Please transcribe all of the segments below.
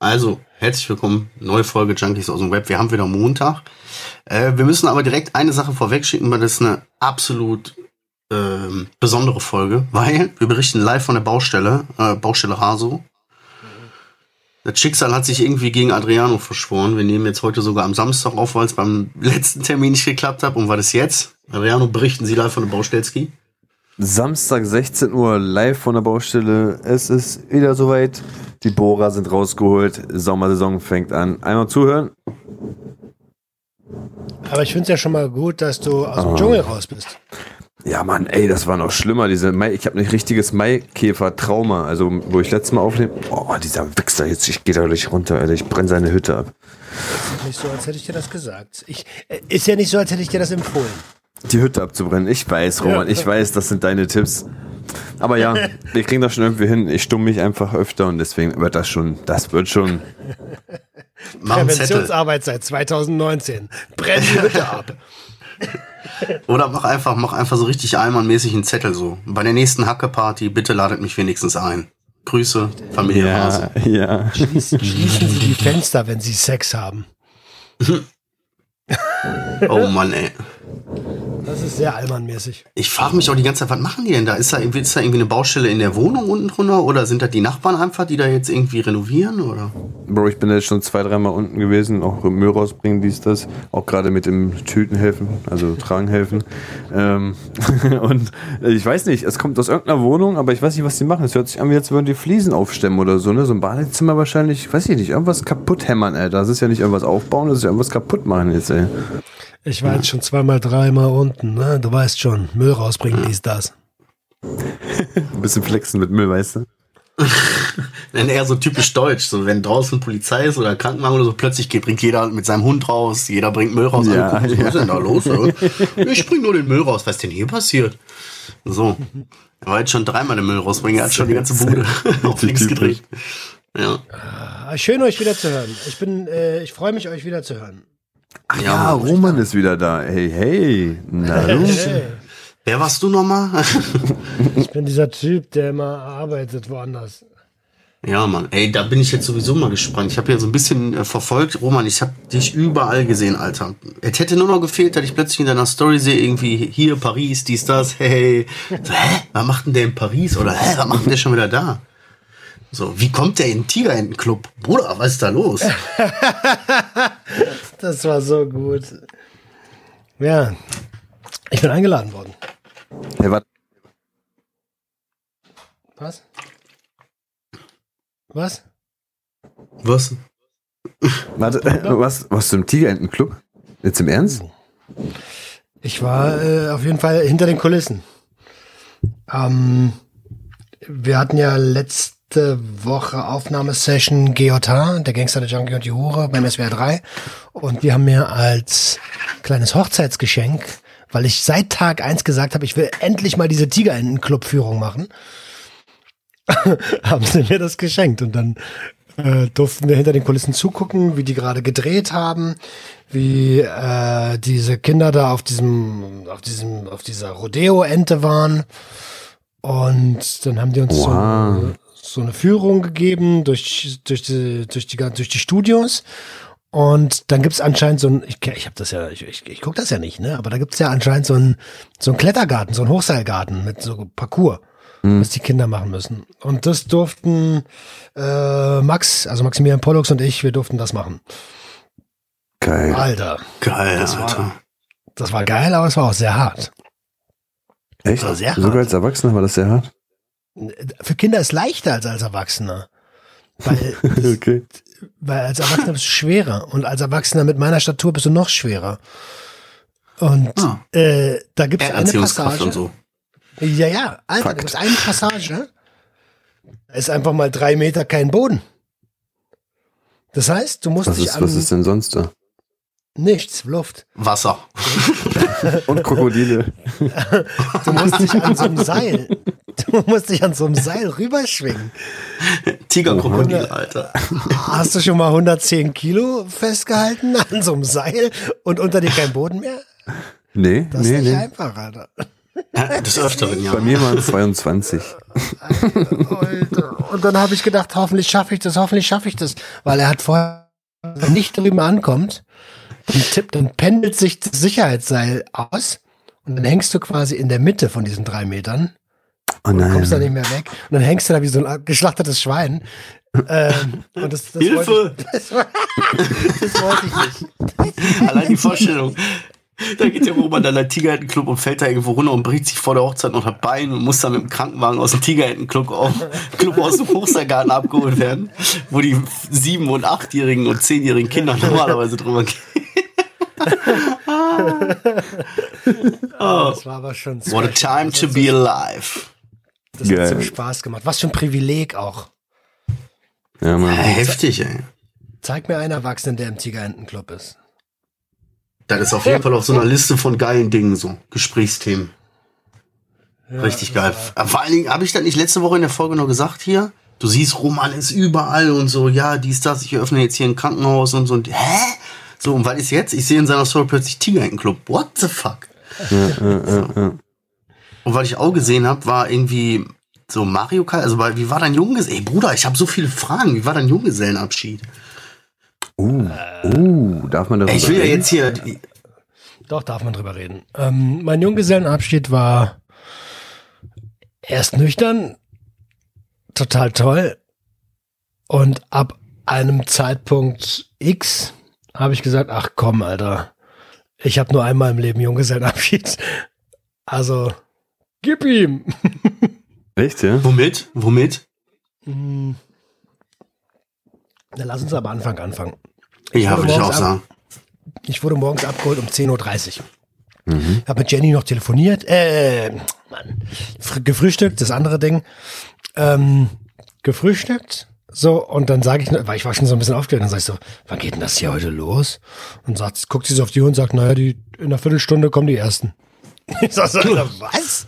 Also, herzlich willkommen, neue Folge Junkies aus dem Web. Wir haben wieder Montag. Äh, wir müssen aber direkt eine Sache vorwegschicken, weil das ist eine absolut äh, besondere Folge, weil wir berichten live von der Baustelle, äh, Baustelle Haso. Das Schicksal hat sich irgendwie gegen Adriano verschworen. Wir nehmen jetzt heute sogar am Samstag auf, weil es beim letzten Termin nicht geklappt hat. Und war das jetzt? Adriano, berichten Sie live von der Baustelski? Samstag 16 Uhr live von der Baustelle. Es ist wieder soweit. Die Bohrer sind rausgeholt. Sommersaison fängt an. Einmal zuhören. Aber ich finde es ja schon mal gut, dass du aus dem oh. Dschungel raus bist. Ja, Mann, ey, das war noch schlimmer. Diese Mai, ich habe ein richtiges Maikäfer-Trauma. Also, wo ich letztes Mal aufnehme, oh, dieser Wichser, jetzt, ich gehe da gleich runter, Alter, ich brenne seine Hütte ab. Nicht so, als hätte ich dir das gesagt. Ich, äh, ist ja nicht so, als hätte ich dir das empfohlen. Die Hütte abzubrennen. Ich weiß, Roman, ja. ich weiß, das sind deine Tipps. Aber ja, wir kriegen das schon irgendwie hin. Ich stumme mich einfach öfter und deswegen wird das schon, das wird schon. Präventionsarbeit seit 2019. Brenn die Hütte ab. Oder mach einfach, mach einfach so richtig einmannmäßig einen Zettel so. Bei der nächsten Hacke-Party, bitte ladet mich wenigstens ein. Grüße, Familie ja, Hase. Ja. Schließen, schließen Sie die Fenster, wenn Sie Sex haben. oh Mann, ey. Das ist sehr allmannmäßig. Ich frage mich auch die ganze Zeit, was machen die denn da? Ist da, ist da irgendwie eine Baustelle in der Wohnung unten drunter? Oder sind das die Nachbarn einfach, die da jetzt irgendwie renovieren? Oder? Bro, ich bin jetzt schon zwei, dreimal unten gewesen, auch Müll rausbringen, dies, das. Auch gerade mit dem Tüten helfen, also tragen helfen. Ähm, und ich weiß nicht, es kommt aus irgendeiner Wohnung, aber ich weiß nicht, was die machen. Es hört sich an, wie als würden die Fliesen aufstemmen oder so, ne? So ein Badezimmer wahrscheinlich, weiß ich nicht, irgendwas kaputt hämmern, ey. Das ist ja nicht irgendwas aufbauen, das ist ja irgendwas kaputt machen jetzt, ey. Ich war jetzt schon zweimal, dreimal unten, ne? Du weißt schon, Müll rausbringen, dies, das. Ein bisschen flexen mit Müll, weißt du? Dann eher so typisch deutsch, so wenn draußen Polizei ist oder Krankenwagen oder so, plötzlich geht, bringt jeder mit seinem Hund raus, jeder bringt Müll raus. Ja, gucken, ja. Was ist denn da los? Oder? Ich bring nur den Müll raus, was ist denn hier passiert? So. Er war jetzt schon dreimal den Müll rausbringen, er hat schon die ganze Bude auf links gedreht. Ja. Ah, schön euch wieder zu hören. Ich bin, äh, ich freue mich euch wieder zu hören. Ach ja, ja Roman ist wieder da. Hey, hey. Na du? Hey. Wer warst du nochmal? ich bin dieser Typ, der immer arbeitet woanders. Ja, Mann. Ey, da bin ich jetzt sowieso mal gespannt. Ich habe ja so ein bisschen äh, verfolgt. Roman, ich habe dich überall gesehen, Alter. Es hätte nur noch gefehlt, dass ich plötzlich in deiner Story sehe, irgendwie hier Paris, dies, das, hey. So, hä? Was macht denn der in Paris? Oder hä, was macht denn der schon wieder da? So, wie kommt der in den Tigerentenclub? Bruder, was ist da los? das war so gut. Ja, ich bin eingeladen worden. Hey, was? Was? Was? Was? Warte, was, was zum Tigerentenclub? Jetzt im Ernst? Ich war äh, auf jeden Fall hinter den Kulissen. Ähm, wir hatten ja letzt letzte Woche Aufnahmesession GJH, der Gangster, der Junkie und die Hure beim SWR 3. Und wir haben mir als kleines Hochzeitsgeschenk, weil ich seit Tag eins gesagt habe, ich will endlich mal diese Tigerenten-Club-Führung machen, haben sie mir das geschenkt. Und dann äh, durften wir hinter den Kulissen zugucken, wie die gerade gedreht haben, wie äh, diese Kinder da auf diesem, auf diesem, auf dieser Rodeo-Ente waren. Und dann haben die uns wow. so, so eine Führung gegeben durch, durch, die, durch, die, durch die Studios. Und dann gibt's anscheinend so ein, ich, ich habe das ja, ich, ich, ich gucke das ja nicht, ne? Aber da gibt's ja anscheinend so ein, so ein Klettergarten, so ein Hochseilgarten mit so Parcours, mhm. was die Kinder machen müssen. Und das durften äh, Max, also Maximilian Pollux und ich, wir durften das machen. Geil. Alter. Geil, das Alter. War, das war geil, aber es war auch sehr hart. Echt? Sehr Sogar hart. als Erwachsener war das sehr hart? Für Kinder ist leichter als als Erwachsener. Weil, okay. weil als Erwachsener bist du schwerer und als Erwachsener mit meiner Statur bist du noch schwerer. Und ah. äh, da gibt es eine Passage. Und so. Ja, ja, Alter, da gibt es eine Passage. Da ist einfach mal drei Meter kein Boden. Das heißt, du musst was dich ist, an, Was ist denn sonst da? Nichts, Luft. Wasser. Und Krokodile. Du musst dich an so einem Seil, du musst dich an so einem Seil rüberschwingen. Tigerkrokodil, Alter. Hast du schon mal 110 Kilo festgehalten an so einem Seil und unter dir kein Boden mehr? Nee, das nee, ist nicht nee. einfach, Alter. Ja, des Öfteren, ja. Bei mir waren es 22. Alter. Und dann habe ich gedacht, hoffentlich schaffe ich das, hoffentlich schaffe ich das. Weil er hat vorher, wenn nicht drüben ankommt, dann, tippt, dann pendelt sich das Sicherheitsseil aus und dann hängst du quasi in der Mitte von diesen drei Metern. Oh und kommst da nein. nicht mehr weg. Und dann hängst du da wie so ein geschlachtetes Schwein. Ähm, das, das Hilfe! Wollte ich, das, das wollte ich nicht. Allein die Vorstellung. Da geht der Roman dann in den Tigerhättenclub und fällt da irgendwo runter und bricht sich vor der Hochzeit noch das Bein und muss dann mit dem Krankenwagen aus dem Tigerhättenclub auf, Club aus dem Hochseilgarten abgeholt werden, wo die sieben- und achtjährigen und zehnjährigen Kinder normalerweise drüber gehen. Das war aber schon What a time to be alive. Das hat Geil. so Spaß gemacht. Was für ein Privileg auch. Ja, Mann. Heftig, ey. Zeig mir einen Erwachsenen, der im Tigerentenclub ist. Das ist auf jeden Fall auf so einer Liste von geilen Dingen so. Gesprächsthemen. Richtig geil. Vor allen Dingen, habe ich das nicht letzte Woche in der Folge noch gesagt hier? Du siehst, Roman ist überall und so, ja, dies, das, ich öffne jetzt hier ein Krankenhaus und so. Und, hä? So, und was ist jetzt? Ich sehe in seiner Story plötzlich Tiger-Club. What the fuck? Und was ich auch gesehen habe, war irgendwie so Mario Kart. Also, weil- wie war dein Junggesellen? Ey, Bruder, ich habe so viele Fragen. Wie war dein Junggesellenabschied? Uh, uh, darf man das Ey, ich will ja jetzt hier. Doch, darf man drüber reden. Ähm, mein Junggesellenabschied war erst nüchtern, total toll. Und ab einem Zeitpunkt X habe ich gesagt, ach komm, Alter, ich habe nur einmal im Leben Junggesellenabschied. Also, gib ihm. Echt, ja? Womit? Womit? Hm. Dann lass uns aber Anfang anfangen. Ja, wurde würde ich auch ab- sagen. Ich wurde morgens abgeholt um 10.30 Uhr. Hab mit Jenny noch telefoniert, äh, Mann, fr- gefrühstückt, das andere Ding. Ähm, gefrühstückt, so, und dann sage ich, weil ich war schon so ein bisschen aufgeregt, dann sag ich so, wann geht denn das hier heute los? Und sagt, guckt sie so auf die Uhr und sagt, naja, die, in einer Viertelstunde kommen die ersten. Ich sag so, was?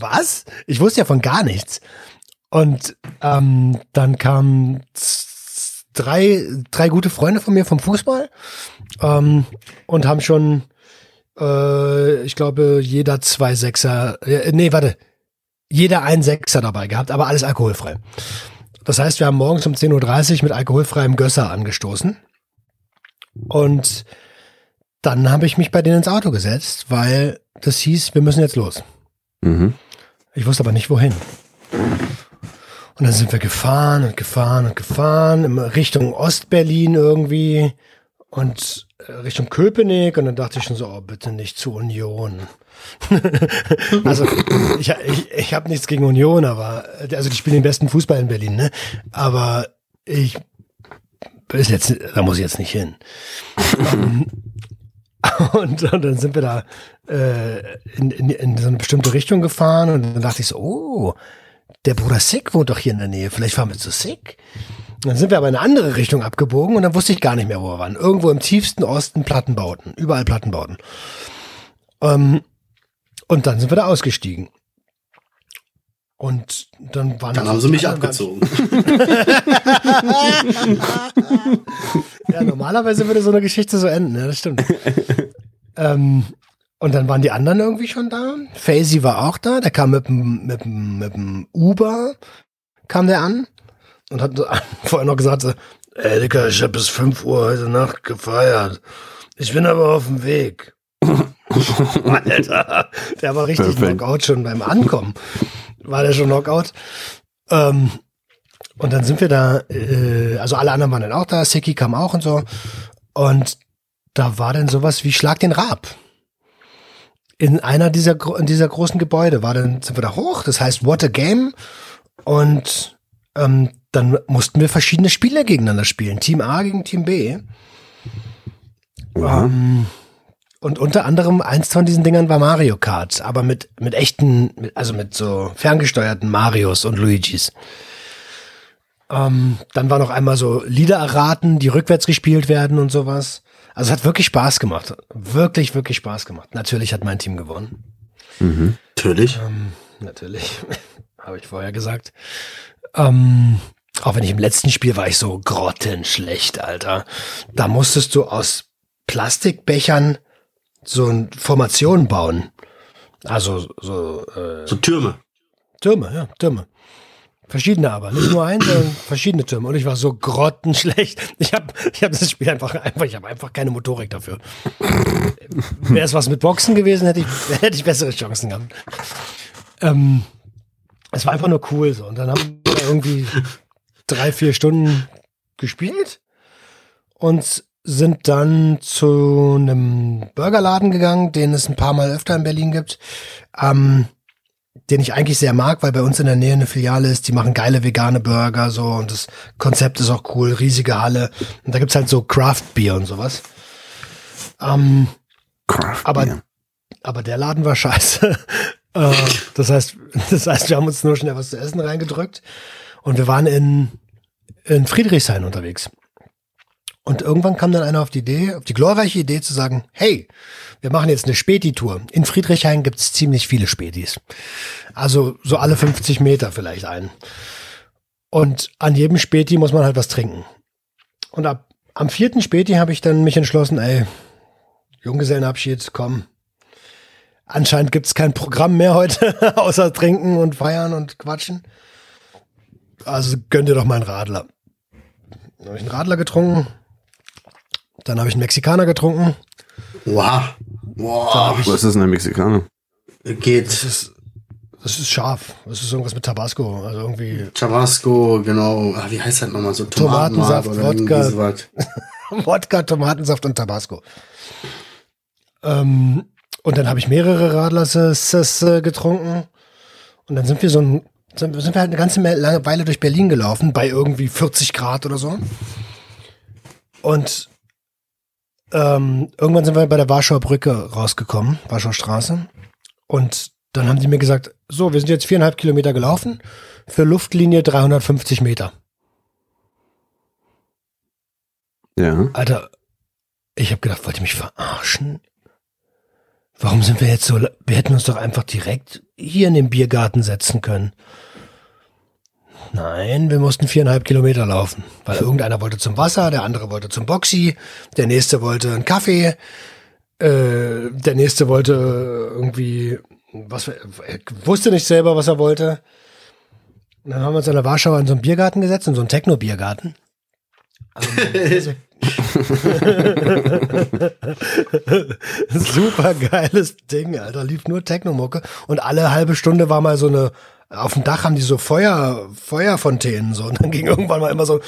Was? Ich wusste ja von gar nichts. Und ähm, dann kamen drei, drei gute Freunde von mir vom Fußball ähm, und haben schon, äh, ich glaube, jeder zwei Sechser, äh, nee, warte, jeder ein Sechser dabei gehabt, aber alles alkoholfrei. Das heißt, wir haben morgens um 10.30 Uhr mit alkoholfreiem Gösser angestoßen. Und dann habe ich mich bei denen ins Auto gesetzt, weil das hieß, wir müssen jetzt los. Mhm. Ich wusste aber nicht wohin. Und dann sind wir gefahren und gefahren und gefahren, in Richtung Ostberlin irgendwie und äh, Richtung Köpenick. Und dann dachte ich schon so, oh, bitte nicht zu Union. also ich, ich, ich habe nichts gegen Union, aber also die spielen den besten Fußball in Berlin, ne? Aber ich ist jetzt, da muss ich jetzt nicht hin. und, und dann sind wir da äh, in, in, in so eine bestimmte Richtung gefahren und dann dachte ich so, oh, der Bruder Sick wohnt doch hier in der Nähe, vielleicht fahren wir zu Sick. Dann sind wir aber in eine andere Richtung abgebogen und dann wusste ich gar nicht mehr, wo wir waren. Irgendwo im tiefsten Osten Plattenbauten, überall Plattenbauten. Ähm, und dann sind wir da ausgestiegen. Und dann waren Dann haben sie die mich anderen- abgezogen. Ja, normalerweise würde so eine Geschichte so enden, ja, das stimmt. ähm, und dann waren die anderen irgendwie schon da. Faisy war auch da, der kam mit dem, mit dem, mit dem Uber, kam der an und hat vorher noch gesagt, so, ey Dicker, ich habe bis 5 Uhr heute Nacht gefeiert. Ich bin aber auf dem Weg. Alter, der war richtig Perfekt. Knockout schon beim Ankommen. War der schon Knockout. Ähm, und dann sind wir da, äh, also alle anderen waren dann auch da, Seki kam auch und so. Und da war dann sowas wie Schlag den Rab. In einer dieser, in dieser großen Gebäude war dann, sind wir da hoch, das heißt What a Game. Und ähm, dann mussten wir verschiedene Spiele gegeneinander spielen. Team A gegen Team B. Ähm, und unter anderem eins von diesen Dingern war Mario Kart, aber mit, mit echten, also mit so ferngesteuerten Marios und Luigis. Ähm, dann war noch einmal so Lieder erraten, die rückwärts gespielt werden und sowas. Also es hat wirklich Spaß gemacht. Wirklich, wirklich Spaß gemacht. Natürlich hat mein Team gewonnen. Natürlich. Ähm, natürlich. Habe ich vorher gesagt. Ähm, auch wenn ich im letzten Spiel war ich so grottenschlecht, Alter. Da musstest du aus Plastikbechern so eine Formation bauen. Also so, äh, So Türme. Türme, ja, Türme. Verschiedene aber, nicht nur ein, sondern verschiedene Türme. Und ich war so grottenschlecht. Ich habe ich hab das Spiel einfach, einfach ich habe einfach keine Motorik dafür. Wäre es was mit Boxen gewesen, hätte ich, hätte ich bessere Chancen gehabt. Ähm, es war einfach nur cool so. Und dann haben wir irgendwie drei, vier Stunden gespielt und sind dann zu einem Burgerladen gegangen, den es ein paar Mal öfter in Berlin gibt. Ähm, den ich eigentlich sehr mag, weil bei uns in der Nähe eine Filiale ist, die machen geile vegane Burger so und das Konzept ist auch cool, riesige Halle und da gibt's halt so Craft Beer und sowas. Ähm, Craft aber, Beer. aber der Laden war scheiße. äh, das heißt, das heißt, wir haben uns nur schnell was zu essen reingedrückt und wir waren in, in Friedrichshain unterwegs. Und irgendwann kam dann einer auf die Idee, auf die glorreiche Idee zu sagen, hey, wir machen jetzt eine Späti-Tour. In Friedrichshain gibt's ziemlich viele Spätis. Also so alle 50 Meter vielleicht einen. Und an jedem Späti muss man halt was trinken. Und ab, am vierten Späti habe ich dann mich entschlossen, ey, Junggesellenabschied, komm. Anscheinend gibt's kein Programm mehr heute, außer trinken und feiern und quatschen. Also gönn dir doch mal einen Radler. Dann habe ich einen Radler getrunken. Dann habe ich einen Mexikaner getrunken. Wow. Wow. Was ist denn ein Mexikaner? Geht. Das ist, das ist scharf. Das ist irgendwas mit Tabasco. Also irgendwie Tabasco, genau. Ah, wie heißt das nochmal? So Tomatensaft, Tomatenmark oder irgendwie Wodka. Wodka, Tomatensaft und Tabasco. Ähm, und dann habe ich mehrere Radlers äh, getrunken. Und dann sind wir so ein, sind, wir halt eine ganze lange Weile durch Berlin gelaufen, bei irgendwie 40 Grad oder so. Und ähm, irgendwann sind wir bei der Warschauer Brücke rausgekommen, Warschauer Straße. Und dann haben die mir gesagt, so, wir sind jetzt viereinhalb Kilometer gelaufen, für Luftlinie 350 Meter. Ja. Alter, ich habe gedacht, wollt ihr mich verarschen? Warum sind wir jetzt so? Wir hätten uns doch einfach direkt hier in den Biergarten setzen können. Nein, wir mussten viereinhalb Kilometer laufen, weil irgendeiner wollte zum Wasser, der andere wollte zum Boxy, der nächste wollte einen Kaffee, äh, der nächste wollte irgendwie was, er wusste nicht selber, was er wollte. Und dann haben wir uns in der Warschauer in so einen Biergarten gesetzt, in so einen Techno-Biergarten. Super geiles Ding, Alter. Lief nur Technomucke. Und alle halbe Stunde war mal so eine, auf dem Dach haben die so Feuer, Feuerfontänen so. Und dann ging irgendwann mal immer so,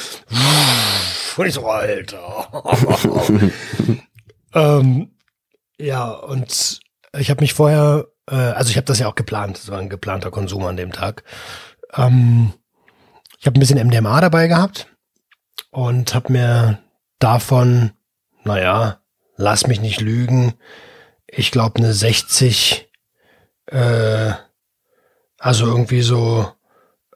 und ich so, Alter. ähm, ja, und ich habe mich vorher, äh, also ich habe das ja auch geplant. Das war ein geplanter Konsum an dem Tag. Ähm, ich habe ein bisschen MDMA dabei gehabt und habe mir davon, naja, lass mich nicht lügen, ich glaube eine 60, äh, also irgendwie so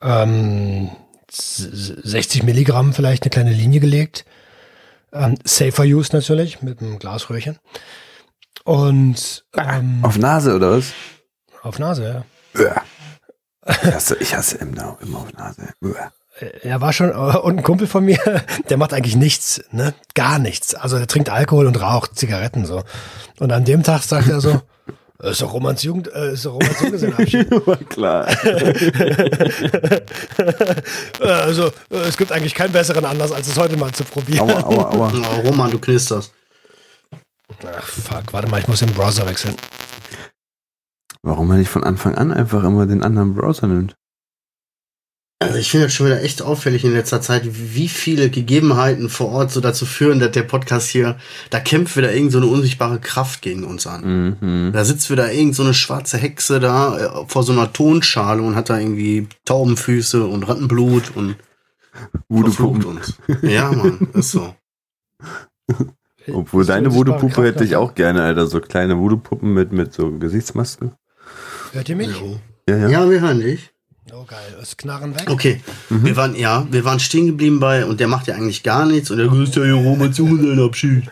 ähm, s- 60 Milligramm vielleicht eine kleine Linie gelegt. Ähm, safer Use natürlich, mit einem Glasröhrchen. Und ähm, Auf Nase oder was? auf Nase, ja. Uah. Ich hasse, ich hasse immer, immer auf Nase. Uah. Er war schon, und ein Kumpel von mir, der macht eigentlich nichts, ne? Gar nichts. Also er trinkt Alkohol und raucht Zigaretten so. Und an dem Tag sagt er so, ist doch Romans Jugend, äh, ist doch Romans Junggesellenabschied. Klar. Äh, also äh, es gibt eigentlich keinen besseren Anlass, als es heute mal zu probieren. Aua, aua, aua. Oh, Roman, du knisterst. Ach fuck, warte mal, ich muss den Browser wechseln. Warum man nicht von Anfang an einfach immer den anderen Browser nimmt? Also ich finde das schon wieder echt auffällig in letzter Zeit, wie viele Gegebenheiten vor Ort so dazu führen, dass der Podcast hier, da kämpft wieder irgend so eine unsichtbare Kraft gegen uns an. Mhm. Da sitzt wieder irgend so eine schwarze Hexe da äh, vor so einer Tonschale und hat da irgendwie Taubenfüße und Rattenblut und verflucht Voodoo-Puppen. uns. Ja, Mann, ist so. Obwohl Ist die deine Voodoo-Puppe hätte ich auch gerne, Alter. So kleine Voodoo-Puppen mit, mit so Gesichtsmasken. Hört ihr mich? Jo. Ja, ja. Ja, wir hören dich. Oh geil, ist Knarren weg. Okay, wir waren, ja, wir waren stehen geblieben bei, und der macht ja eigentlich gar nichts und der grüßt ja hier Roman zu seinen Abschied.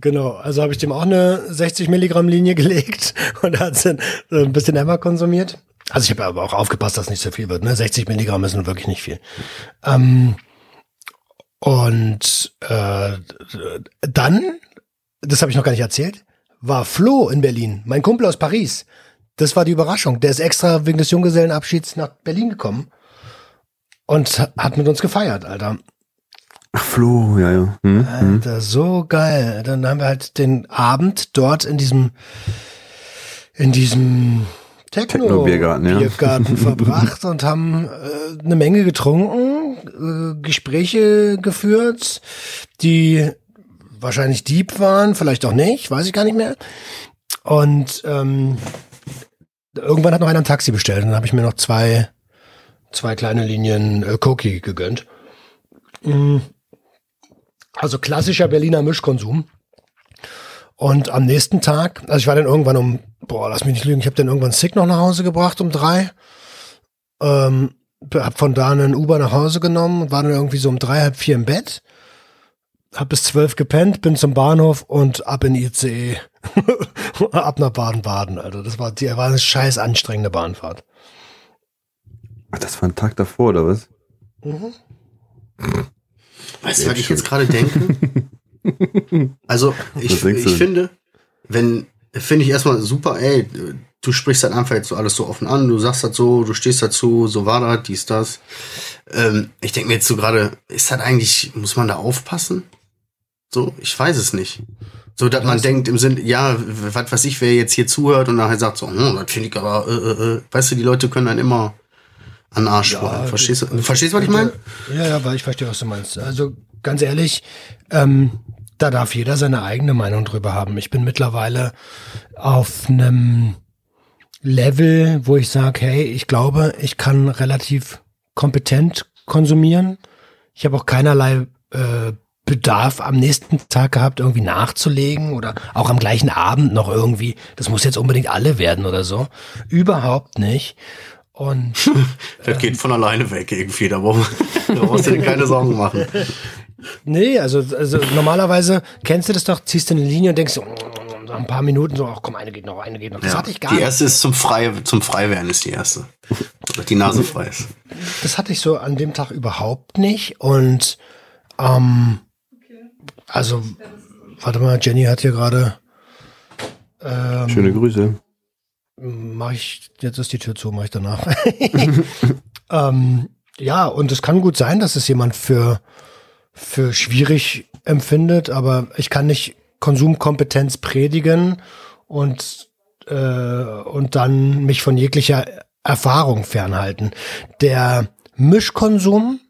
Genau, also habe ich dem auch eine 60 Milligramm Linie gelegt und er hat dann so ein bisschen Emma konsumiert. Also ich habe aber auch aufgepasst, dass nicht so viel wird. Ne? 60 Milligramm ist nun wirklich nicht viel. Ähm, und äh, dann, das habe ich noch gar nicht erzählt, war Flo in Berlin, mein Kumpel aus Paris. Das war die Überraschung. Der ist extra wegen des Junggesellenabschieds nach Berlin gekommen und hat mit uns gefeiert, Alter. Ach, Flo, ja, ja. Hm, hm. Alter, so geil. Dann haben wir halt den Abend dort in diesem, in diesem Techno-Biergarten ja. Biergarten verbracht und haben äh, eine Menge getrunken, äh, Gespräche geführt, die wahrscheinlich deep waren, vielleicht auch nicht, weiß ich gar nicht mehr. Und ähm, irgendwann hat noch einer ein Taxi bestellt und dann habe ich mir noch zwei, zwei kleine Linien äh, Koki gegönnt. Mm. Also klassischer Berliner Mischkonsum. Und am nächsten Tag, also ich war dann irgendwann um, boah, lass mich nicht lügen, ich habe dann irgendwann Sick noch nach Hause gebracht um drei. Ähm, hab von da einen Uber nach Hause genommen war dann irgendwie so um drei, halb vier im Bett. Hab bis zwölf gepennt, bin zum Bahnhof und ab in ICE. ab nach Baden-Baden, Also Das war, die war eine scheiß anstrengende Bahnfahrt. Ach, das war ein Tag davor, oder was? Mhm. Weißt du, was ich jetzt gerade denke? also, ich, ich finde, wenn, finde ich erstmal super, ey, du sprichst halt einfach jetzt so alles so offen an, du sagst das so, du stehst dazu, so war das, dies, das. Ähm, ich denke mir jetzt so gerade, ist das eigentlich, muss man da aufpassen? So, ich weiß es nicht. So, dass man denkt im Sinn, ja, was weiß ich, wer jetzt hier zuhört und nachher sagt so, hm, das finde ich aber, äh, äh, äh, weißt du, die Leute können dann immer an Arsch ja. Verstehst du, verstehst du, was ich meine? Ja, ja, weil ich verstehe, was du meinst. Also, ganz ehrlich, ähm, da darf jeder seine eigene Meinung drüber haben. Ich bin mittlerweile auf einem Level, wo ich sage, hey, ich glaube, ich kann relativ kompetent konsumieren. Ich habe auch keinerlei äh, Bedarf am nächsten Tag gehabt, irgendwie nachzulegen oder auch am gleichen Abend noch irgendwie. Das muss jetzt unbedingt alle werden oder so. Überhaupt nicht. Und das geht von alleine weg irgendwie. Da brauchst du dir keine Sorgen machen. Nee, also, also normalerweise kennst du das doch, ziehst du eine Linie und denkst so, nach ein paar Minuten so, ach komm, eine geht noch, eine geht noch. Das ja, hatte ich gar nicht. Die erste ist zum Frei, zum Freiwerden ist die erste. Dass die Nase frei ist. Das hatte ich so an dem Tag überhaupt nicht. Und ähm, also, warte mal, Jenny hat hier gerade. Ähm, Schöne Grüße. Mach ich, jetzt ist die Tür zu, mach ich danach. ähm, ja, und es kann gut sein, dass es jemand für für schwierig empfindet, aber ich kann nicht Konsumkompetenz predigen und, äh, und dann mich von jeglicher Erfahrung fernhalten. Der Mischkonsum,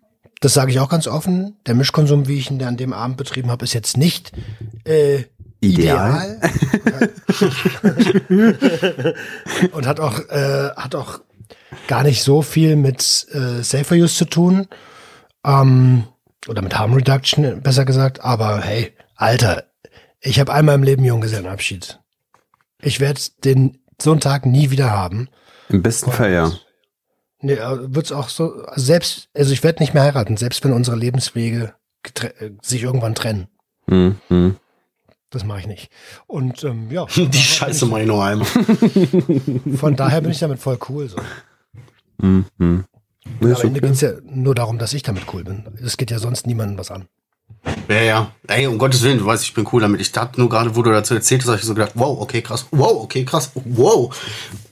das sage ich auch ganz offen, der Mischkonsum, wie ich ihn an dem Abend betrieben habe, ist jetzt nicht äh, ideal. ideal. und hat auch, äh, hat auch gar nicht so viel mit äh, Safer Use zu tun. Ähm, oder mit Harm Reduction, besser gesagt. Aber hey, Alter, ich habe einmal im Leben Junggesellenabschied. Ich werde den so einen Tag nie wieder haben. Im besten Fall ja. Nee, äh, wird's auch so, selbst, also ich werde nicht mehr heiraten, selbst wenn unsere Lebenswege äh, sich irgendwann trennen. Mhm. mhm. Das mache ich nicht. Und ähm, ja. Die Scheiße mache ich noch einmal. Von daher bin ich damit voll cool. So. Mhm. Nee, Am Ende okay. geht es ja nur darum, dass ich damit cool bin. Es geht ja sonst niemandem was an. Ja, ja. Ey, um Gottes Willen, du weißt, ich bin cool damit. Ich dachte nur gerade, wo du dazu erzählt hast, habe ich so gedacht, wow, okay, krass, wow, okay, krass, wow.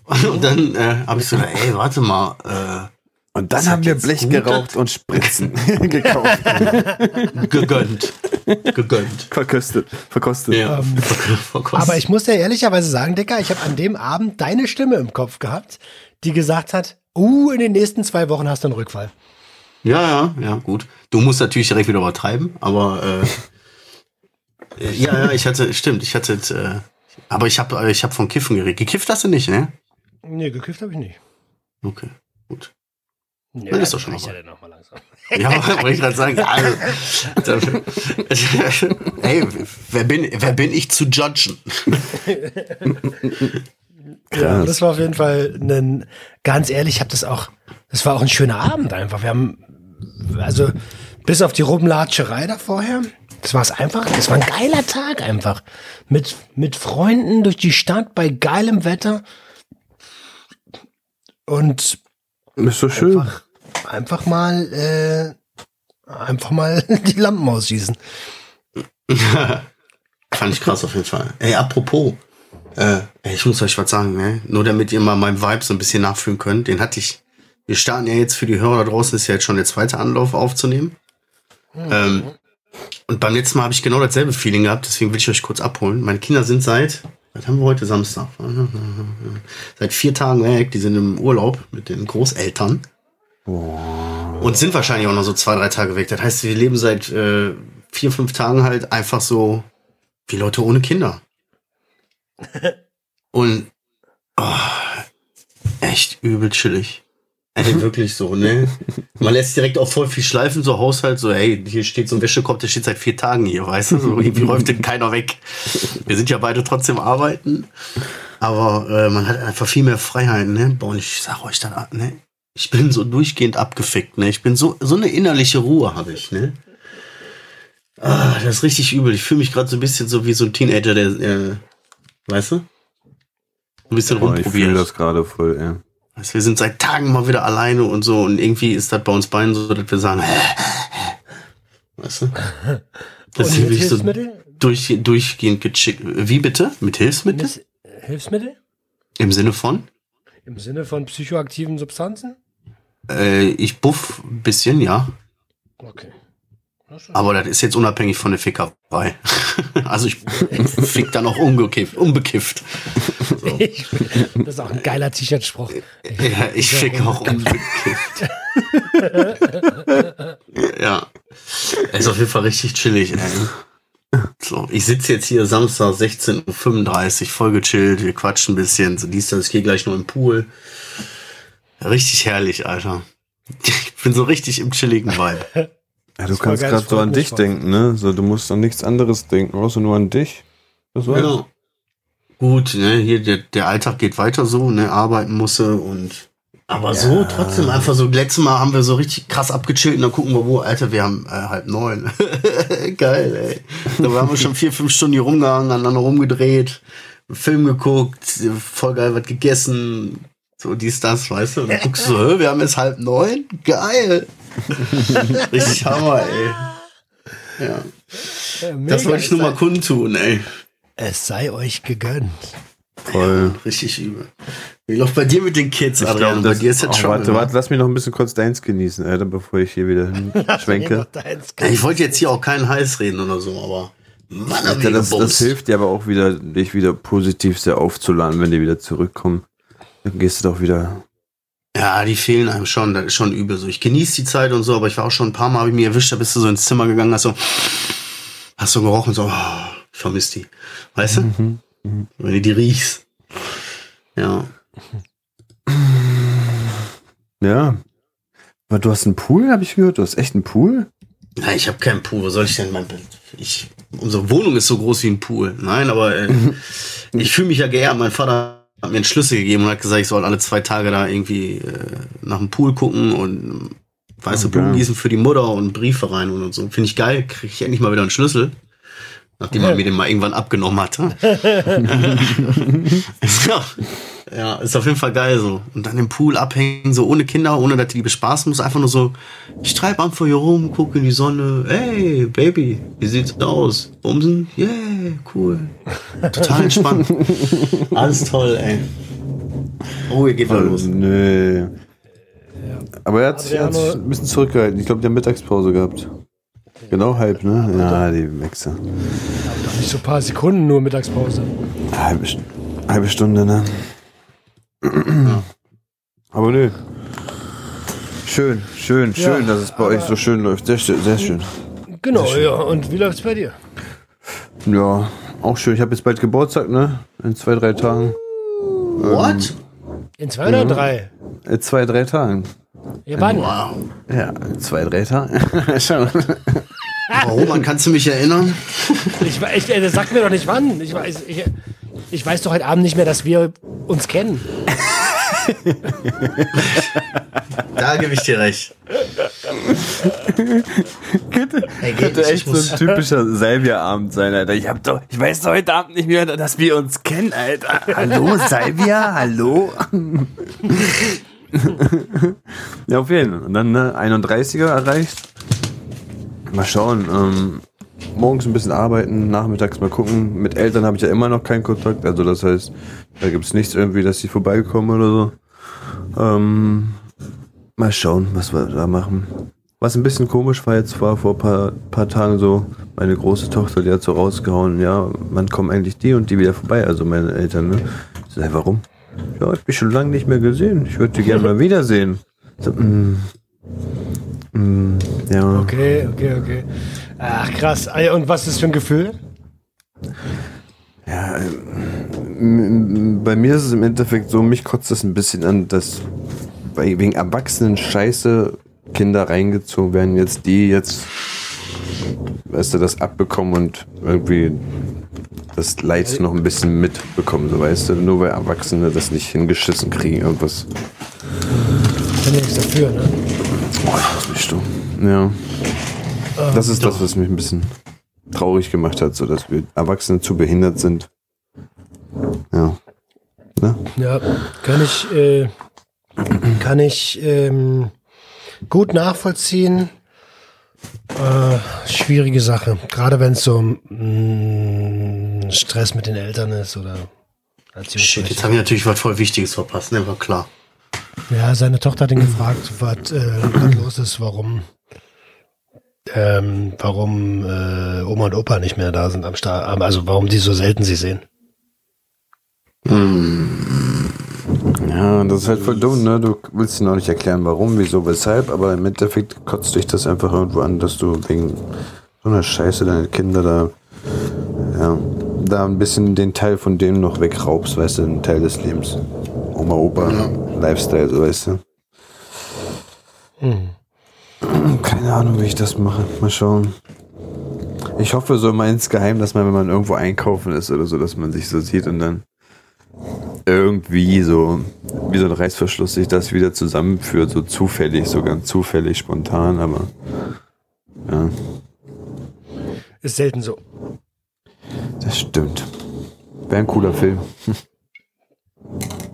Und dann äh, habe ich so ey, warte mal. Äh, und dann haben wir Blech geraucht und Spritzen gekauft. Gegönnt. Gegönnt. Verkostet. Verkostet. Ja, ähm, verkostet. Aber ich muss dir ehrlicherweise sagen, Dicker, ich habe an dem Abend deine Stimme im Kopf gehabt, die gesagt hat, uh, in den nächsten zwei Wochen hast du einen Rückfall. Ja, ja, ja, gut. Du musst natürlich direkt wieder übertreiben, aber äh, ja, ja, ich hatte, stimmt, ich hatte, äh, aber ich habe ich hab von Kiffen geredet. Gekifft hast du nicht, ne? Nee, gekifft habe ich nicht. Okay, gut. Ja, Dann ist doch schon mal. Ja, noch mal langsam. ja, wollte ich gerade sagen. Also, hey, wer bin, wer bin ich zu judgen? Ja, das war auf jeden Fall ein, ganz ehrlich, ich habe das auch, das war auch ein schöner Abend einfach. Wir haben, also bis auf die Rumlatscherei da vorher, das war es einfach, das war ein geiler Tag einfach. Mit, mit Freunden durch die Stadt bei geilem Wetter. Und ist so schön. Einfach, einfach mal, äh, einfach mal die Lampen ausschießen. Fand ich krass auf jeden Fall. Ey, apropos, Äh, ich muss euch was sagen, ne? Nur damit ihr mal meinen Vibe so ein bisschen nachfühlen könnt. Den hatte ich. Wir starten ja jetzt für die Hörer da draußen, ist ja jetzt schon der zweite Anlauf aufzunehmen. Ähm, und beim letzten Mal habe ich genau dasselbe Feeling gehabt, deswegen will ich euch kurz abholen. Meine Kinder sind seit, was haben wir heute, Samstag? Seit vier Tagen weg, die sind im Urlaub mit den Großeltern. Und sind wahrscheinlich auch noch so zwei, drei Tage weg. Das heißt, wir leben seit äh, vier, fünf Tagen halt einfach so wie Leute ohne Kinder. Und oh, echt übel chillig. Ey, wirklich so, ne? Man lässt direkt auch voll viel schleifen, so Haushalt, so, ey, hier steht so ein Wäschekorb, der steht seit vier Tagen hier, weißt du? So, irgendwie räumt den keiner weg. Wir sind ja beide trotzdem arbeiten, aber äh, man hat einfach viel mehr Freiheiten, ne? Boah, und ich sag euch dann, ne? Ich bin so durchgehend abgefickt, ne? Ich bin so, so eine innerliche Ruhe habe ich, ne? Ah, das ist richtig übel. Ich fühle mich gerade so ein bisschen so wie so ein Teenager, der, äh, weißt du? Ein bisschen Boah, ich fühle rumprobiert. das gerade voll, ja. Also wir sind seit Tagen mal wieder alleine und so und irgendwie ist das bei uns beiden so, dass wir sagen, weißt du? Das Und ist mit wirklich so durch, durchgehend gechickt. Wie bitte? Mit Hilfsmittel? Mit Hilfsmittel? Im Sinne von? Im Sinne von psychoaktiven Substanzen? Äh, ich buff ein bisschen, ja. Okay. Aber das ist jetzt unabhängig von der Fickerei. also ich fick dann auch ungekifft, unbekifft. So. Das ist auch ein geiler T-Shirt-Spruch. Ja, ich fick auch unbekifft. ja. Ist auf jeden Fall richtig chillig, ey. So, ich sitze jetzt hier Samstag 16.35 Uhr, voll gechillt, wir quatschen ein bisschen, so dies, das, ich gehe gleich nur im Pool. Richtig herrlich, Alter. Ich bin so richtig im chilligen Vibe. Ja, du war kannst gerade so an dich voll. denken, ne? So, du musst an nichts anderes denken, außer nur an dich. Das war's. Ja. Gut, ne, hier der, der Alltag geht weiter so, ne, arbeiten musste und aber so trotzdem einfach so, letztes Mal haben wir so richtig krass abgechillt und dann gucken wir wo, Alter, wir haben äh, halb neun. Geil, ey. Da haben wir schon vier, fünf Stunden hier rumgehangen, aneinander rumgedreht, Film geguckt, voll geil was gegessen, so dies, das, weißt du, und dann guckst du so, wir haben jetzt halb neun? Geil. richtig Hammer, ey. Ja. Das wollte ich nur mal kundtun, ey. Es sei euch gegönnt. Voll. Richtig übel. Wie läuft bei dir mit den Kids, Ich Adrian? glaub, bei dir ist jetzt oh, schon. Warte, warte, lass mich noch ein bisschen kurz deins genießen, Alter, bevor ich hier wieder schwenke. Ja, ich wollte jetzt hier auch keinen Heiß reden oder so, aber Mann, Alter, das, das hilft dir aber auch wieder, dich wieder positiv sehr aufzuladen, wenn die wieder zurückkommen. Dann gehst du doch wieder. Ja, die fehlen einem schon, das ist schon übel so. Ich genieße die Zeit und so, aber ich war auch schon ein paar Mal, hab ich mir erwischt, da bist du so ins Zimmer gegangen, hast so, hast so gerochen, so, oh, ich vermisse die. Weißt du? Wenn du die riechst. Ja. Ja. Aber du hast einen Pool, habe ich gehört? Du hast echt einen Pool? Nein, ich habe keinen Pool. Wo soll ich denn mein ich Unsere Wohnung ist so groß wie ein Pool. Nein, aber äh, ich fühle mich ja geehrt. Mein Vater hat mir einen Schlüssel gegeben und hat gesagt, ich soll alle zwei Tage da irgendwie äh, nach dem Pool gucken und weiße Okay. Blumen gießen für die Mutter und Briefe rein und so. Finde ich geil. Kriege ich endlich mal wieder einen Schlüssel. Nachdem man mir den mal irgendwann abgenommen hatte. ja. Ja, ist auf jeden Fall geil so. Und dann im Pool abhängen, so ohne Kinder, ohne dass die die bespaßen muss. Einfach nur so, ich treibe einfach hier rum, gucke in die Sonne. Hey, Baby, wie sieht's aus? Bumsen? Yeah, cool. Total entspannt. Alles toll, ey. Oh, ihr geht wieder los. Nee. Aber er hat sich Adriano- ein bisschen zurückgehalten. Ich glaube, der hat Mittagspause gehabt. Genau halb, ne? Ja, die Wichser. Nicht so ein paar Sekunden nur Mittagspause. Halbe, halbe Stunde, ne? Aber nö. Schön, schön, schön, Ja, dass es bei euch so schön läuft. Sehr, schön- sehr schön. Genau, ja. Und wie läuft's bei dir? Ja, auch schön. Ich habe jetzt bald Geburtstag, ne? In zwei, drei Tagen. What? In zwei oder drei? In zwei, drei Tagen. Ja, wann? Wow. Ja, in zwei, drei Tagen. Schon. Warum? Man kannst du mich erinnern? Ich, ich, äh, sag mir doch nicht wann. Ich weiß, ich, ich weiß doch heute Abend nicht mehr, dass wir uns kennen. Da gebe ich dir recht. Könnte, Ey, geht könnte echt ich so ein typischer Salvia-Abend sein, Alter. Ich, hab doch, ich weiß doch heute Abend nicht mehr, dass wir uns kennen, Alter. Hallo, Salvia? Hallo? ja, auf jeden Fall. Und dann ne, 31er erreicht. Mal schauen. Ähm, morgens ein bisschen arbeiten, nachmittags mal gucken. Mit Eltern habe ich ja immer noch keinen Kontakt. Also das heißt, da gibt es nichts irgendwie, dass sie vorbeikommen oder so. Ähm, mal schauen, was wir da machen. Was ein bisschen komisch war jetzt war vor ein paar, paar Tagen so, meine große Tochter, die hat so rausgehauen, ja, wann kommen eigentlich die und die wieder vorbei, also meine Eltern, ne? Ich sag, warum? Ja, ich bin schon lange nicht mehr gesehen. Ich würde die gerne mal wiedersehen. So, mm, ja. Okay, okay, okay. Ach krass. Ah, Und was ist das für ein Gefühl? Ja, ähm, bei mir ist es im Endeffekt so, mich kotzt das ein bisschen an, dass wegen Erwachsenen Scheiße Kinder reingezogen werden, jetzt die jetzt, weißt du, das abbekommen und irgendwie das Leid noch ein bisschen mitbekommen, so weißt du, nur weil Erwachsene das nicht hingeschissen kriegen, irgendwas. Kann ja nichts dafür, ne? Boah, ich muss mich stumm. Ja. Das ist das, was mich ein bisschen traurig gemacht hat, so dass wir Erwachsene zu behindert sind. Ja. Ne? Ja, kann ich, äh, kann ich ähm, gut nachvollziehen. Äh, schwierige Sache. Gerade wenn es so mm, Stress mit den Eltern ist oder Shit, jetzt habe ich natürlich was voll Wichtiges verpasst, ne, war klar. Ja, seine Tochter hat ihn gefragt, was äh, los ist, warum, ähm, warum äh, Oma und Opa nicht mehr da sind am Start, also warum die so selten sie sehen. Ja, das ist halt voll dumm, ne? Du willst ihnen auch nicht erklären, warum, wieso, weshalb, aber im Endeffekt kotzt dich das einfach irgendwo an, dass du wegen so einer Scheiße deine Kinder da, ja, da ein bisschen den Teil von dem noch wegraubst, weißt du, einen Teil des Lebens. Oma, Opa, Lifestyle, so weißt du. Keine Ahnung, wie ich das mache. Mal schauen. Ich hoffe so mal insgeheim, dass man, wenn man irgendwo einkaufen ist oder so, dass man sich so sieht und dann irgendwie so, wie so ein Reißverschluss sich das wieder zusammenführt, so zufällig, so ganz zufällig, spontan, aber ja, Ist selten so. das stimmt. Wäre ein cooler Film.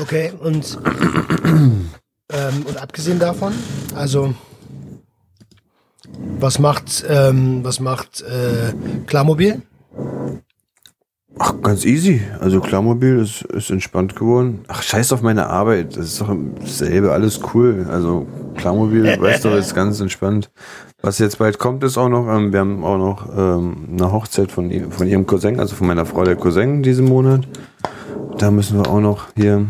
Okay, und, ähm, und abgesehen davon, also was macht, ähm, was macht äh, Klarmobil? Ach, ganz easy. Also Klarmobil ist, ist entspannt geworden. Ach, scheiß auf meine Arbeit. Das ist doch dasselbe, alles cool. Also Klarmobil, weißt du, ist ganz entspannt. Was jetzt bald kommt, ist auch noch, ähm, wir haben auch noch ähm, eine Hochzeit von, von ihrem Cousin, also von meiner Frau der Cousin diesen Monat. Da müssen wir auch noch hier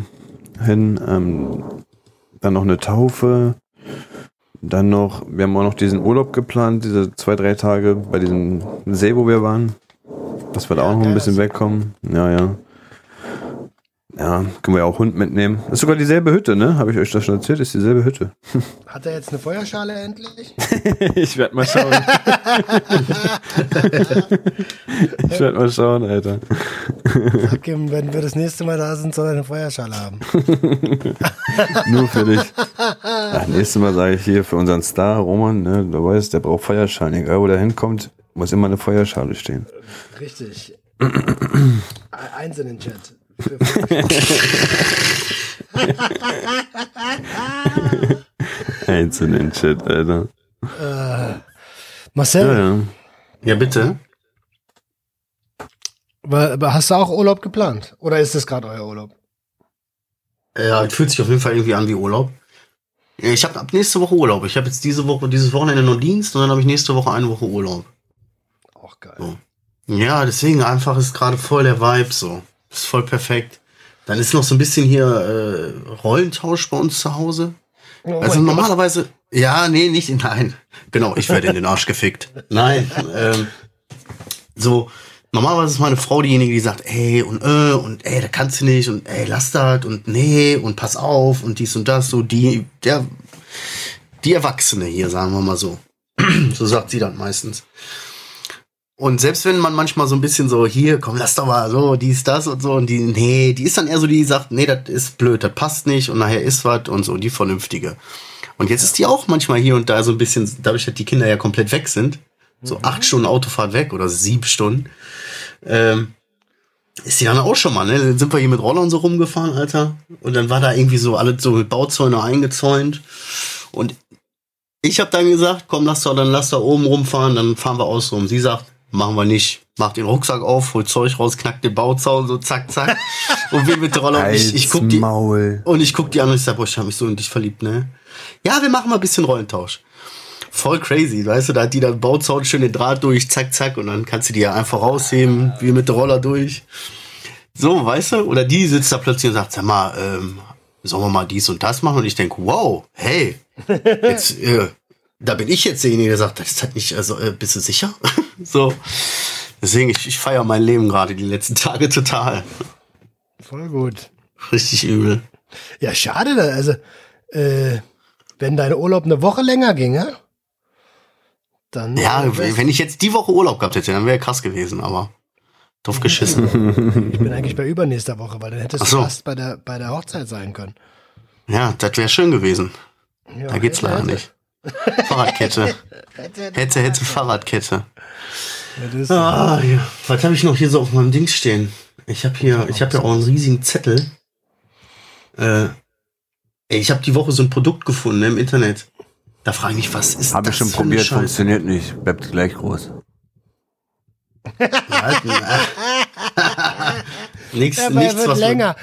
hin. Ähm, dann noch eine Taufe. Dann noch, wir haben auch noch diesen Urlaub geplant, diese zwei, drei Tage bei diesem See, wo wir waren. Dass wir da auch noch ein bisschen wegkommen. Ja, ja. Ja, können wir ja auch Hund mitnehmen. Das ist sogar dieselbe Hütte, ne? Habe ich euch das schon erzählt? Ist dieselbe Hütte. Hat er jetzt eine Feuerschale endlich? ich werde mal schauen. ich werde mal schauen, Alter. Sag ihm, wenn wir das nächste Mal da sind, soll er eine Feuerschale haben. Nur für dich. Ach, nächstes Mal sage ich hier für unseren Star, Roman, ne? Du weißt, der braucht Feuerschalen. Egal, wo der hinkommt, muss immer eine Feuerschale stehen. Richtig. Eins in den Chat. Für- Eins in den Chat, Alter. Marcel, Ja, ja. Ja, bitte. hast du auch Urlaub geplant? Oder ist das gerade euer Urlaub? Ja, es fühlt sich auf jeden Fall irgendwie an wie Urlaub. Ich habe ab nächste Woche Urlaub. Ich habe jetzt diese Woche, dieses Wochenende noch Dienst und dann habe ich nächste Woche eine Woche Urlaub. Auch geil. So. Ja, deswegen einfach ist gerade voll der Vibe so. Ist voll perfekt. Dann ist noch so ein bisschen hier äh, Rollentausch bei uns zu Hause. Oh Also mein Gott. normalerweise, ja, nee, nicht in, nein. Genau, ich werde in den Arsch gefickt. Nein, ähm, so, normalerweise ist meine Frau diejenige, die sagt, ey, und äh, und ey, da kannst du nicht, und ey, lass das, und nee, und pass auf, und dies und das, so, die, der, die Erwachsene hier, sagen wir mal so. so sagt sie dann meistens. Und selbst wenn man manchmal so ein bisschen so, hier, komm, lass doch mal so, dies, das und so, und die, nee, die ist dann eher so, die sagt, nee, das ist blöd, das passt nicht und nachher ist was und so, die Vernünftige. Und jetzt ist die auch manchmal hier und da so ein bisschen, dadurch, dass die Kinder ja komplett weg sind, so acht Stunden Autofahrt weg oder sieben Stunden, ähm, ist die dann auch schon mal, ne? Dann sind wir hier mit Rollern so rumgefahren, Alter. Und dann war da irgendwie so alles so mit Bauzäune eingezäunt. Und ich habe dann gesagt, komm, lass doch, dann lass da oben rumfahren, dann fahren wir außen rum. Sie sagt, machen wir nicht. Macht den Rucksack auf, holt Zeug raus, knackt den Bauzaun, so zack, zack. und wir mit der Roller. Und ich, ich guck die, Maul. und ich guck die an und ich sag, boah, ich hab mich so in dich verliebt, ne? Ja, wir machen mal ein bisschen Rollentausch. Voll crazy, weißt du, da hat die dann Bauzaun schön den Draht durch, zack, zack, und dann kannst du die ja einfach rausheben, wie mit der Roller durch. So, weißt du? Oder die sitzt da plötzlich und sagt, sag mal, ähm, sollen wir mal dies und das machen? Und ich denk, wow, hey, jetzt, äh, da bin ich jetzt derjenige, der sagt, das ist halt nicht, also, äh, bist du sicher? so. Deswegen, ich, ich feiere mein Leben gerade die letzten Tage total. Voll gut. Richtig übel. Ja, schade, also, äh, wenn dein Urlaub eine Woche länger ginge, dann. Ja, wenn ich jetzt die Woche Urlaub gehabt hätte, dann wäre krass gewesen, aber drauf geschissen. Ich bin eigentlich bei übernächster Woche, weil dann hättest so. du fast bei der, bei der Hochzeit sein können. Ja, das wäre schön gewesen. Ja, Da geht's leider nicht. Fahrradkette. Hätte, Hätte, Fahrradkette. Das ist, Ah, ja. Was habe ich noch hier so auf meinem Ding stehen? Ich habe hier, ich habe ja auch einen riesigen Zettel. Äh, ey, ich habe die Woche so ein Produkt gefunden ne, im Internet. Da frage ich mich, was ist Habe das ich schon probiert, funktioniert nicht. Bleibt gleich groß. Ja, nichts, aber er nichts, wird länger.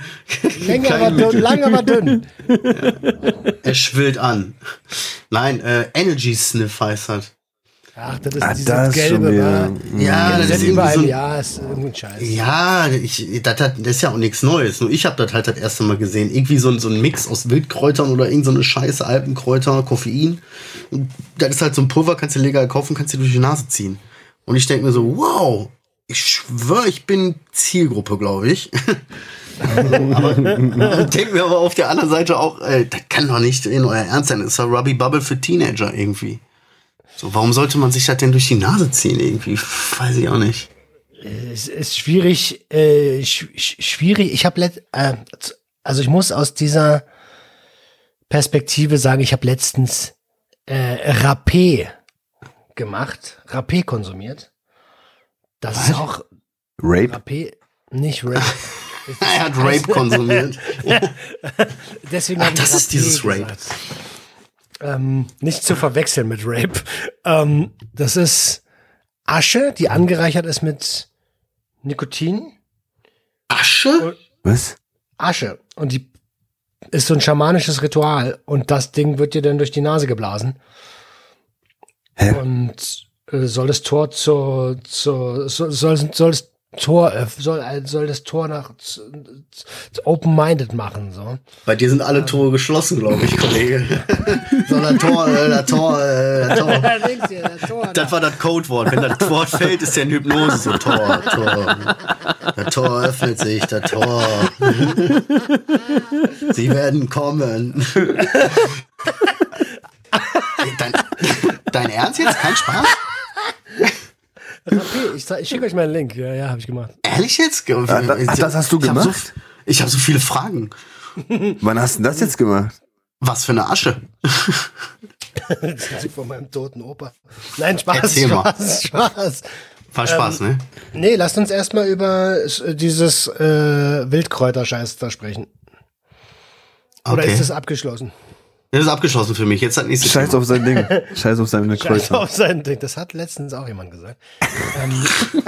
länger, aber dünn, lang, aber dünn. Er schwillt an. Nein, äh, Energy Sniff heißt das. Ach, das ist Ah, dieses das gelbe, wieder. wa? Ja, Das das ist überall, so ein, ja, ist irgendwie Scheiß. Ja, ich, das, hat, das ist ja auch nichts Neues. Nur ich habe das halt das erste Mal gesehen. Irgendwie so, ein- so ein Mix aus Wildkräutern oder irgend so eine Scheiße, Alpenkräuter, Koffein. Und das ist halt so ein Pulver, kannst du legal kaufen, kannst du durch die Nase ziehen. Und ich denke mir so, wow, ich schwöre, ich bin Zielgruppe, glaube ich. aber denke mir aber auf der anderen Seite auch, ey, das kann doch nicht in euer Ernst sein. Das ist ja Rubbly Bubble für Teenager irgendwie. So, warum sollte man sich das denn durch die Nase ziehen irgendwie? Weiß ich auch nicht. Es ist schwierig, äh, sch sch- schwierig. Ich habe äh, also ich muss aus dieser Perspektive sagen, ich habe letztens äh, Rapé gemacht, Rapé konsumiert. Das ist auch Rape? Rapé, nicht Rape. Er hat Rape konsumiert. Deswegen Ach, ich das ist dieses Rape. gesagt. Ähm, nicht zu verwechseln mit Rape. Ähm, das ist Asche, die angereichert ist mit Nikotin. Asche? Was? Asche. Und die ist so ein schamanisches Ritual. Und das Ding wird dir dann durch die Nase geblasen. Hä? Und äh, soll das Tor zur, zur soll, soll, soll das Tor, äh, soll, äh, soll das Tor nach open-minded machen, so. Bei dir sind alle Tore geschlossen, glaube ich, Kollege. so, das Tor, äh, das Tor, äh, das Tor. Das war das Codewort. Wenn das Wort fällt, ist der in Hypnose so Tor, Tor. Das Tor öffnet sich, das Tor. Sie werden kommen. Dein, dein Ernst jetzt? Kein Spaß? Okay, ich, ich schicke euch mal einen Link. Ja, ja, habe ich gemacht. Ehrlich jetzt? Ah, da- ach, das hast du Ich hab So, gemacht? ich habe so viele Fragen. Wann hast du denn das jetzt gemacht? Was für eine Asche? Das ist von meinem toten Opa. Nein, Spaß, Erzähl mal. Spaß, Spaß. War Spaß, ne? Nee, lasst uns erstmal über äh, dieses äh, Wildkräuterscheiß da sprechen. Oder Okay. ist das abgeschlossen? Das ist abgeschlossen für mich. Jetzt das nächste Scheiß Thema. auf sein Ding. Scheiß auf seine Scheiß Kreuze. auf sein Ding. Das hat letztens auch jemand gesagt. ähm,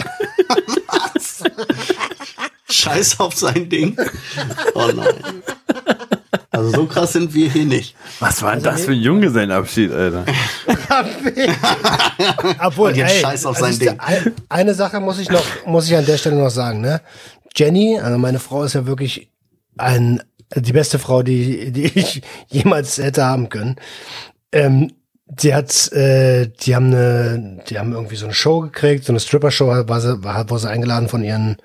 Scheiß auf sein Ding. Oh nein. Also so krass sind wir hier nicht. Was war denn das für ein Junggesellenabschied, Alter? obwohl, Und jetzt ey, scheiß auf also sein Ding. ein- Eine Sache muss ich noch, muss ich an der Stelle noch sagen, ne? Jenny, also meine Frau ist ja wirklich ein, die beste Frau, die, die ich jemals hätte haben können. Ähm, die hat, äh, die haben eine, die haben irgendwie so eine Show gekriegt, so eine Stripper-Show, war sie, war, war sie eingeladen von ihren,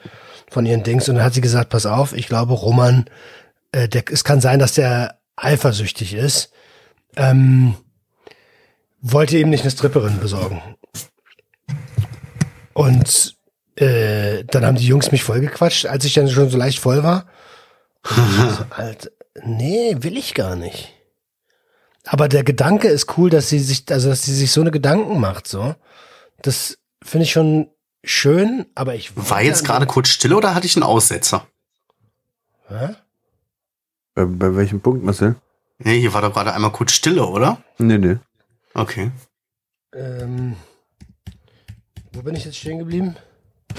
von ihren Dings und dann hat sie gesagt, pass auf, ich glaube, Roman, äh, der, es kann sein, dass der eifersüchtig ist. Ähm, wollte ihm nicht eine Stripperin besorgen. Und äh, dann haben die Jungs mich vollgequatscht, als ich dann schon so leicht voll war. Ich so, Alter, nee, will ich gar nicht. Aber der Gedanke ist cool, dass sie sich, also dass sie sich so eine Gedanken macht, so. Das finde ich schon schön, aber ich War jetzt gerade kurz Stille oder hatte ich einen Aussetzer? Hä? Bei, bei welchem Punkt, Marcel? Nee, hier war doch gerade einmal kurz Stille, oder? Nee, nee. Okay. Ähm, wo bin ich jetzt stehen geblieben?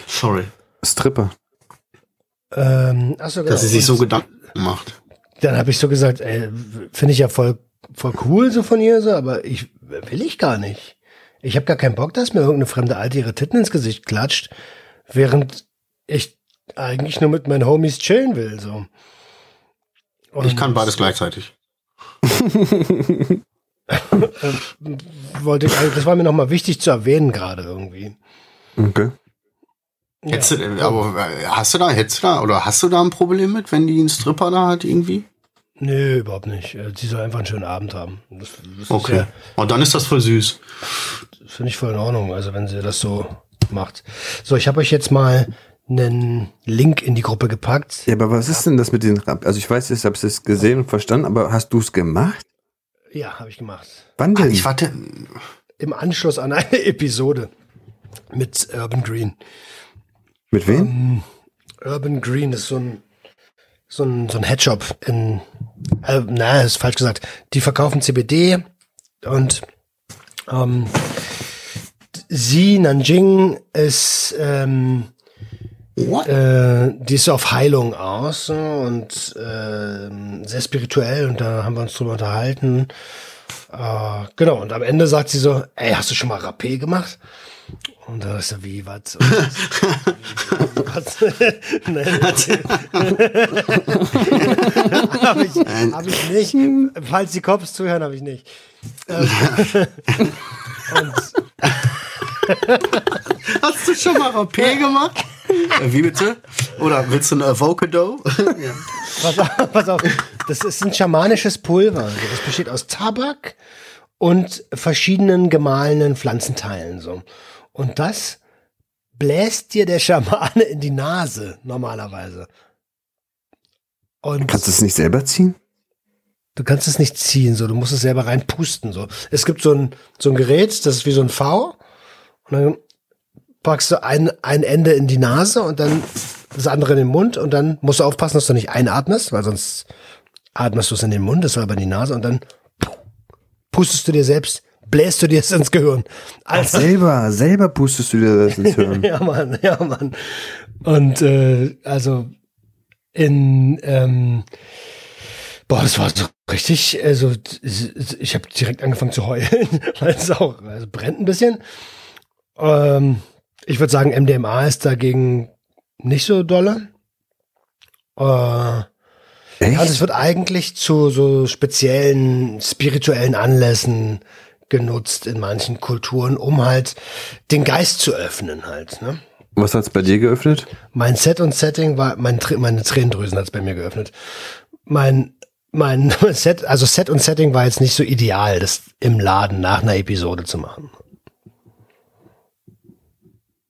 Sorry. Stripper. Ähm, achso, genau. Dass sie sich so Gedanken macht. Dann habe ich so gesagt, ey, finde ich ja voll, voll cool so von ihr, so, aber ich will ich gar nicht. Ich habe gar keinen Bock, dass mir irgendeine fremde Alte ihre Titten ins Gesicht klatscht, während ich eigentlich nur mit meinen Homies chillen will. So. Und Ich kann beides gleichzeitig. wollte ich, also das war mir nochmal wichtig zu erwähnen gerade irgendwie. Okay. Ja. Hättest du, aber äh, hast du da, hättest du da, oder hast du da ein Problem mit, wenn die einen Stripper da hat irgendwie? Nö, überhaupt nicht. Äh, Sie soll einfach einen schönen Abend haben. Das, das Okay. ist ja, Und dann ist das voll süß. finde ich voll in Ordnung, also wenn sie das so macht. So, ich habe euch jetzt mal einen Link in die Gruppe gepackt. Ja, aber was ist denn das mit den Rap? Also ich weiß, ich habe es gesehen und verstanden, aber hast du es gemacht? Ja, habe ich gemacht. Wann Ah, denn? ich warte. Im Anschluss an eine Episode mit Urban Green. Mit wem? Urban Green ist so ein so ein, so ein Headshop in, äh, na, ist falsch gesagt. Die verkaufen CBD und ähm, sie, Nanjing, ist ähm, What? äh, die ist so auf Heilung aus und ähm, sehr spirituell und da haben wir uns drüber unterhalten. Äh, genau, und am Ende sagt sie so, ey, hast du schon mal Rapé gemacht? Und da ist so, wie, was? Nein, habe ich, hab ich nicht. Falls die Cops zuhören, habe ich nicht. Ähm, Hast du schon mal Rapé gemacht? Äh, Wie bitte? Oder willst du ein Avocado? ja. Pass auf, pass auf. Das ist ein schamanisches Pulver. Das besteht aus Tabak und verschiedenen gemahlenen Pflanzenteilen. So. Und das bläst dir der Schamane in die Nase, normalerweise. Und Kannst du es nicht selber ziehen? du kannst es nicht ziehen, so. Du musst es selber reinpusten, so. Es gibt so ein, so ein Gerät, das ist wie so ein V. Und dann packst du ein, ein Ende in die Nase und dann das andere in den Mund und dann musst du aufpassen, dass du nicht einatmest, weil sonst atmest du es in den Mund, das soll aber in die Nase und dann pustest du dir selbst, bläst du dir es ins Gehirn. Also, Selber, selber pustest du dir das ins Hirn. ja, Mann, ja, Mann. Und äh, also in ähm, boah, das war so richtig, also ich habe direkt angefangen zu heulen, weil es auch also brennt ein bisschen. Ähm, ich würde sagen, MDMA ist dagegen nicht so dolle. Äh, Echt? das wird eigentlich zu so speziellen spirituellen Anlässen genutzt in manchen Kulturen, um halt den Geist zu öffnen halt. Ne? Was hat's bei dir geöffnet? Mein Set und Setting war, mein, meine Tränendrüsen hat's bei mir geöffnet. Mein, mein Set, also Set und Setting war jetzt nicht so ideal, das im Laden nach einer Episode zu machen.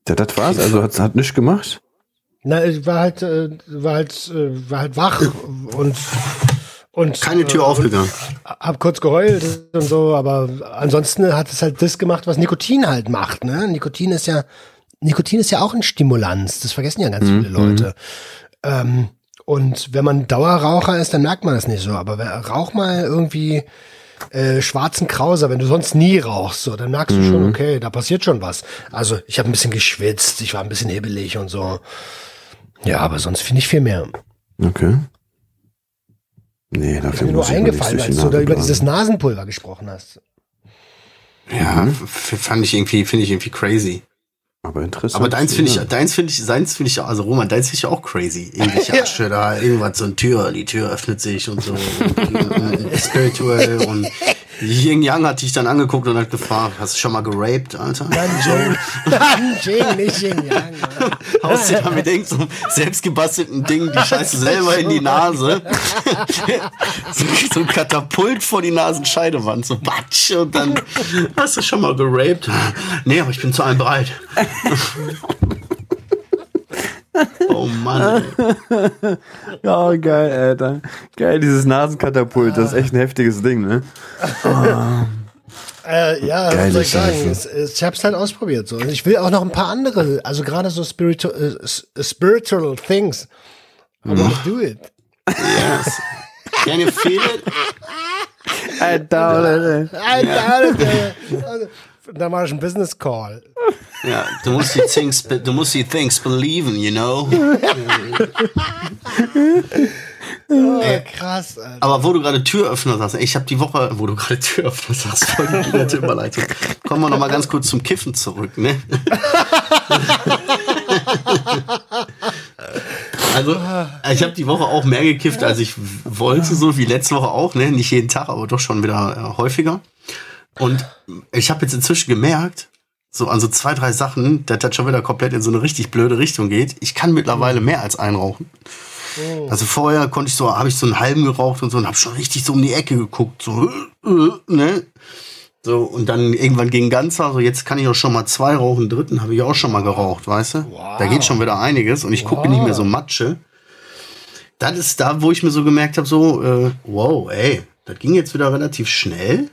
Ja, das war's. Also hat, hat nichts gemacht. Na, ich war halt, äh, war halt, äh, war halt wach und und Keine Tür äh, aufgegangen. hab kurz geheult und so, aber ansonsten hat es halt das gemacht, was Nikotin halt macht. Ne? Nikotin ist ja, Nikotin ist ja auch ein Stimulanz. Das vergessen ja ganz viele Leute. Ähm, und wenn man Dauerraucher ist, dann merkt man das nicht so. Aber wer, rauch mal irgendwie äh, schwarzen Krauser, wenn du sonst nie rauchst, so, dann merkst du schon, okay, da passiert schon was. Also ich habe ein bisschen geschwitzt, ich war ein bisschen hibbelig und so. Ja, aber sonst finde ich viel mehr. Okay. Nee, Ist dafür mir nur ich mir nicht eingefallen, als du da über dieses Nasenpulver gesprochen hast. Ja, fand ich irgendwie, finde ich irgendwie crazy. Aber interessant. Aber deins finde ich, Ja. deins finde ich, seins finde ich, also Roman, deins finde ich auch crazy. Irgendwelche Asche da, irgendwas, so eine Tür, die Tür öffnet sich und so. und, und spirituell und Ying Yang hat dich dann angeguckt und hat gefragt, hast du schon mal geraped, Alter? Nanjing. Nanjing, nicht Yin Yang. Haust dir da mit irgendeinem selbstgebastelten Ding die Scheiße selber in die Nase. so, so ein Katapult vor die Nasenscheidewand, so batsch und dann hast du schon mal geraped? Nee, aber ich bin zu allem bereit. Oh Mann. Ey. Ja, geil, Alter. Geil, dieses Nasenkatapult, das ist echt ein heftiges Ding, ne? Äh, ja, was Geile soll ich sagen? Es, ich hab's halt ausprobiert. So. Und ich will auch noch ein paar andere, also gerade so spiritual, äh, s- spiritual things. I wanna do it. Yes. Can you feel it? I doubt it. Alter, Alter. Da mache ich einen Business Call. Ja, du musst die things, du musst die things believe, you know. Oh, krass, Alter. Aber wo du gerade Türöffner sagst, ich habe die Woche, wo du gerade Türöffner sagst, voll die nette Überleitung. Kommen wir noch mal ganz kurz zum Kiffen zurück, ne? Also, ich habe die Woche auch mehr gekifft, als ich wollte, so wie letzte Woche auch, ne? Nicht jeden Tag, aber doch schon wieder äh, häufiger. Und ich habe jetzt inzwischen gemerkt, so an so zwei, drei Sachen, dass das schon wieder komplett in so eine richtig blöde Richtung geht. Ich kann mittlerweile mehr als einrauchen. Also vorher konnte ich so, habe ich so einen halben geraucht und so und habe schon richtig so um die Ecke geguckt, so, ne? So, und dann irgendwann gegen ganzer, so jetzt kann ich auch schon mal zwei rauchen, dritten habe ich auch schon mal geraucht, weißt du? Da geht schon wieder einiges und ich gucke nicht mehr so Matsche. Das ist da, wo ich mir so gemerkt habe, so, äh, wow, ey, das ging jetzt wieder relativ schnell.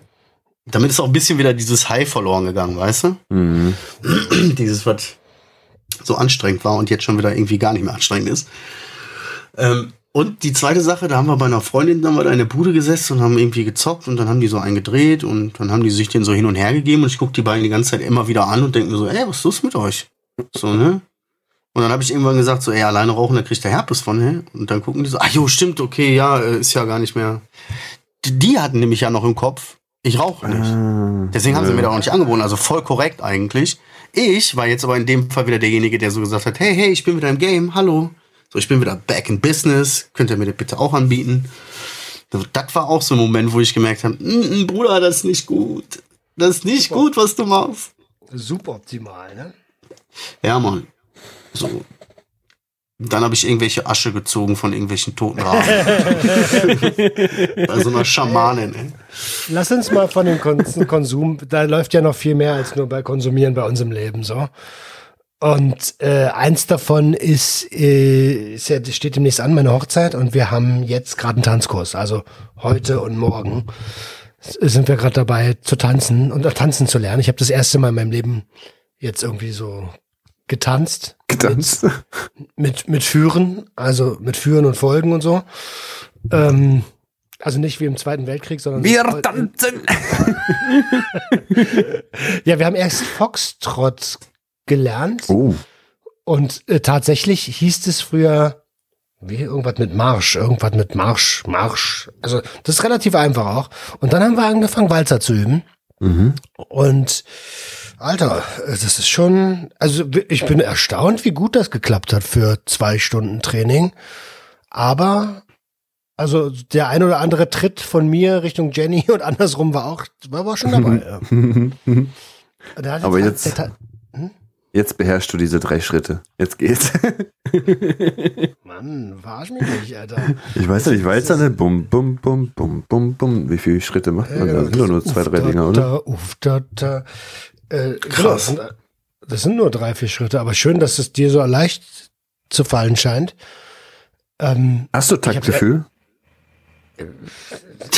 Damit ist auch ein bisschen wieder dieses High verloren gegangen, weißt du? Mhm. dieses, was so anstrengend war und jetzt schon wieder irgendwie gar nicht mehr anstrengend ist. Ähm, und die zweite Sache, da haben wir bei einer Freundin dann mal in der Bude gesessen und haben irgendwie gezockt und dann haben die so einen gedreht und dann haben die sich den so hin und her gegeben und ich gucke die beiden die ganze Zeit immer wieder an und denke mir so, ey, was ist los mit euch? So, ne? Und dann habe ich irgendwann gesagt, so, ey, alleine rauchen, da kriegt der Herpes von, ne? Und dann gucken die so, ach jo, stimmt, okay, ja, äh, ist ja gar nicht mehr. Die, die hatten nämlich ja noch im Kopf, ich rauche nicht. Ah, Deswegen haben sie mir da auch nicht angeboten, also voll korrekt eigentlich. Ich war jetzt aber in dem Fall wieder derjenige, der so gesagt hat, hey, hey, ich bin wieder im Game, hallo. So, ich bin wieder back in business, könnt ihr mir das bitte auch anbieten? Das war auch so ein Moment, wo ich gemerkt habe, "Mm, mm, Bruder, das ist nicht gut. Das ist nicht gut, was du machst. Super optimal, ne? Ja, Mann. So. Dann habe ich irgendwelche Asche gezogen von irgendwelchen toten Raben. Bei so einer Schamanin, ey. Lass uns mal von dem Kon Konsum, da läuft ja noch viel mehr als nur bei Konsumieren bei uns im Leben so. Und äh, eins davon ist, äh, ist ja, das steht demnächst an, meine Hochzeit, und wir haben jetzt gerade einen Tanzkurs. Also heute und morgen sind wir gerade dabei zu tanzen und auch tanzen zu lernen. Ich habe das erste Mal in meinem Leben jetzt irgendwie so getanzt. Getanzt. mit, mit Führen, also mit Führen und Folgen und so. Ähm, also nicht wie im Zweiten Weltkrieg, sondern. Wir tanzen. Ja, wir haben erst Foxtrot gelernt Oh. und äh, tatsächlich hieß es früher, wie irgendwas mit Marsch, irgendwas mit Marsch, Marsch. Also das ist relativ einfach auch. Und dann haben wir angefangen, Walzer zu üben. Mhm. Und Alter, das ist schon, also ich bin erstaunt, wie gut das geklappt hat für zwei Stunden Training. Aber, also der ein oder andere Tritt von mir Richtung Jenny und andersrum war auch, war aber schon dabei. ja. Hat Aber jetzt- der- Jetzt beherrschst du diese drei Schritte. Jetzt geht's. Mann, verarsch mich nicht, Alter. Ich weiß nicht, ich weiß ja nicht. Bum, bum, bum, bum, bum, bum. Wie viele Schritte macht man da? Das sind doch nur zwei, drei Dinger, da, oder? Da, uff, da, da. Äh, Krass. Genau, das, sind, das sind nur drei, vier Schritte, aber schön, dass es dir so leicht zu fallen scheint. Ähm, Hast du Taktgefühl?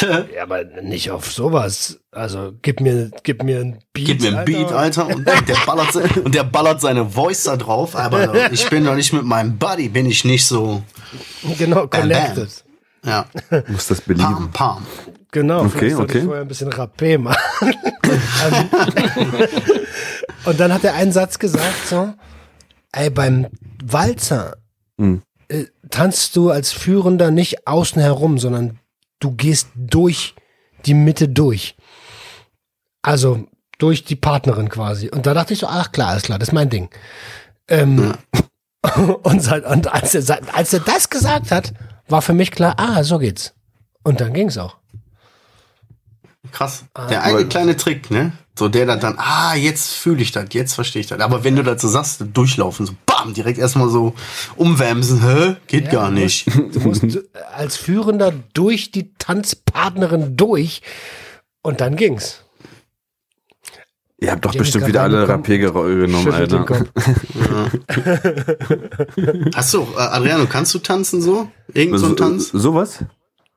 ja, aber nicht auf sowas. Also gib mir, gib mir ein Beat. Gib mir einen Beat, Alter, und der ballert, und der ballert seine Voice da drauf, aber ich bin doch nicht mit meinem Buddy, bin ich nicht so, Genau, bam. connected. ja, Muss das pam, belieben. pam. Genau, Okay, vielleicht sollte ich okay. vorher ein bisschen Rapé machen. Und dann hat er einen Satz gesagt, so, ey, beim Walzer Hm. äh, tanzt du als Führender nicht außen herum, sondern du gehst durch die Mitte durch. Also durch die Partnerin quasi. Und da dachte ich so, ach klar, alles klar, das ist mein Ding. Ähm, und, seit- und als, er, als er das gesagt hat, war für mich klar, ah, so geht's. Und dann ging's auch. Krass. Der eine kleine Trick, ne? So der dann, dann ah, jetzt fühle ich das, jetzt verstehe ich das. Aber wenn du dazu sagst, durchlaufen, so bam, direkt erstmal so umwärmsen, hä? Geht Ja, gar du nicht. Musst, du musst als Führender durch die Tanzpartnerin durch und dann ging's. Ihr habt doch bestimmt wieder alle. Rapé genommen, Alter. Hast du, äh, Adriano, kannst du tanzen so? Irgend so ein Tanz? So, sowas?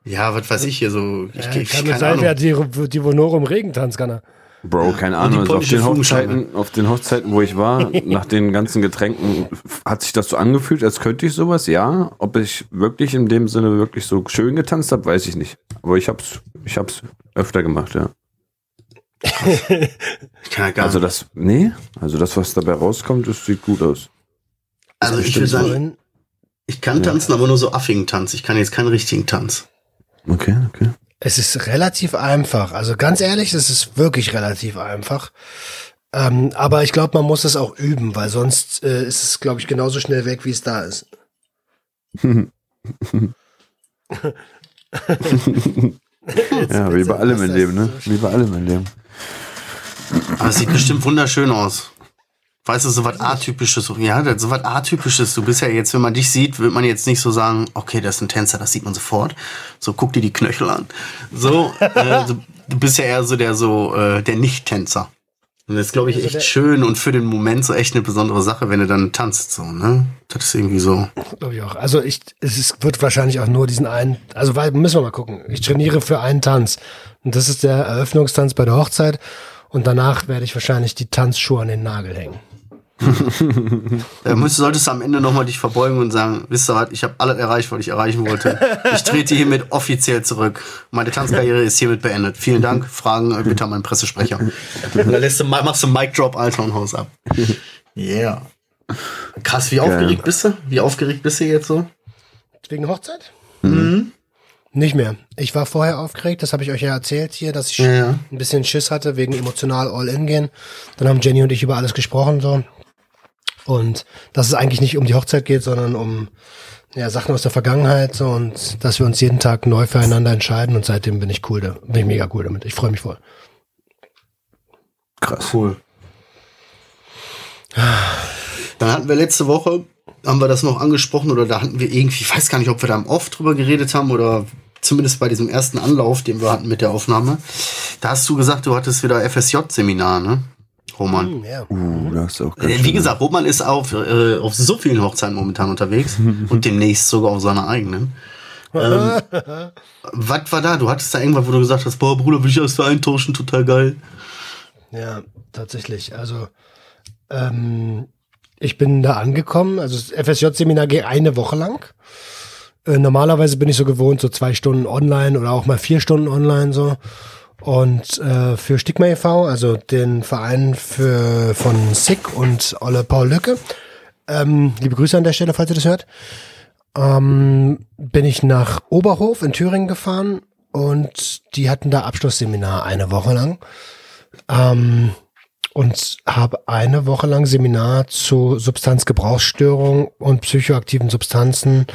Ja, was weiß ich hier so. Ich, Ja, ich, kann keine sein, Ahnung. wer die, die Vonorum Regentanz kann er. Bro, keine Ahnung. Also auf den. Hochzeiten, auf den Hochzeiten, wo ich war, nach den ganzen Getränken, hat sich das so angefühlt, als könnte ich sowas, ja. Ob ich wirklich in dem Sinne wirklich so schön getanzt habe, weiß ich nicht. Aber ich hab's, ich hab's öfter gemacht, ja. Ich kann ja gar Also das, nee, also das, was dabei rauskommt, das sieht gut aus. Also ich würde sagen, ich kann tanzen, aber nur so affigen Tanz. Ich kann jetzt keinen richtigen Tanz. Okay, okay. Es ist relativ einfach. Also ganz ehrlich, es ist wirklich relativ einfach. Ähm, aber ich glaube, man muss es auch üben, weil sonst äh, ist es, glaube ich, genauso schnell weg, wie es da ist. ja, wie bei allem im Leben, ne? Wie bei allem im Leben. Aber es sieht bestimmt wunderschön aus. Weißt du, so was Atypisches. Ja, so was Atypisches. Du bist ja jetzt, wenn man dich sieht, wird man jetzt nicht so sagen, okay, das ist ein Tänzer, das sieht man sofort. So, guck dir die Knöchel an. So, äh, du, du bist ja eher so der, so, äh, der Nicht-Tänzer. Und das ist, glaube ich, Also echt schön und für den Moment so echt eine besondere Sache, wenn du dann tanzt, so, ne? Das ist irgendwie so. Glaube ich auch. Also ich, es ist, wird wahrscheinlich auch nur diesen einen, also weil, müssen wir mal gucken. Ich trainiere für einen Tanz. Und das ist der Eröffnungstanz bei der Hochzeit. Und danach werde ich wahrscheinlich die Tanzschuhe an den Nagel hängen. Da müsst, solltest du am Ende nochmal dich verbeugen und sagen, wisst ihr was, ich habe alles erreicht, was ich erreichen wollte. Ich trete hiermit offiziell zurück. Meine Tanzkarriere ist hiermit beendet. Vielen Dank. Fragen äh, bitte an meinen Pressesprecher. Und dann lässt du, machst du Mic Drop, Alter, und Haus ab. Yeah. Krass, wie aufgeregt bist du? Wie aufgeregt bist du jetzt so? Wegen Hochzeit? Mhm. Nicht mehr. Ich war vorher aufgeregt, das habe ich euch ja erzählt hier, dass ich Ja, ja. ein bisschen Schiss hatte wegen emotional All-In gehen. Dann haben Jenny und ich über alles gesprochen so. Und dass es eigentlich nicht um die Hochzeit geht, sondern um ja, Sachen aus der Vergangenheit so und dass wir uns jeden Tag neu füreinander entscheiden und seitdem bin ich cool, da bin ich mega cool damit. Ich freue mich voll. Krass. Cool. Dann hatten wir letzte Woche, haben wir das noch angesprochen oder da hatten wir irgendwie, ich weiß gar nicht, ob wir da oft drüber geredet haben oder zumindest bei diesem ersten Anlauf, den wir hatten mit der Aufnahme. Da hast du gesagt, du hattest wieder FSJ-Seminar, ne? Roman. Ja. Uh, das ist auch ganz Äh, Wie schön. gesagt, Roman ist auf, äh, auf so vielen Hochzeiten momentan unterwegs und demnächst sogar auf seiner eigenen. Ähm, was war da? Du hattest da irgendwann, wo du gesagt hast, boah, Bruder, will ich erst eintauschen, total geil. Ja, tatsächlich. Also ähm, ich bin da angekommen. Also das FSJ-Seminar geht eine Woche lang. Äh, normalerweise bin ich so gewohnt, so zwei Stunden online oder auch mal vier Stunden online so. Und äh, für Stigma e.V., also den Verein für, von SICK und Olle Paul Lücke, ähm, liebe Grüße an der Stelle, falls ihr das hört, ähm, bin ich nach Oberhof in Thüringen gefahren und die hatten da Abschlussseminar eine Woche lang ähm, und habe eine Woche lang Seminar zu Substanzgebrauchsstörung und psychoaktiven Substanzen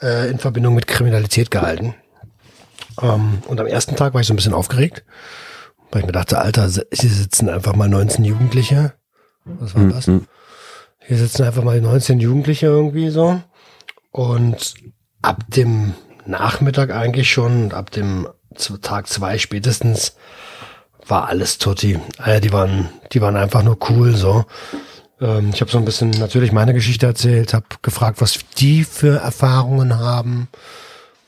äh, in Verbindung mit Kriminalität gehalten. Ähm, und am ersten Tag war ich so ein bisschen aufgeregt, weil ich mir dachte, Alter, hier sitzen einfach mal 19 Jugendliche. Was war das? Hier sitzen einfach mal 19 Jugendliche irgendwie so. Und ab dem Nachmittag eigentlich schon, ab dem Tag zwei spätestens, war alles Tutti. Äh, die waren, die waren einfach nur cool so. Ähm, ich habe so ein bisschen natürlich meine Geschichte erzählt, habe gefragt, was die für Erfahrungen haben.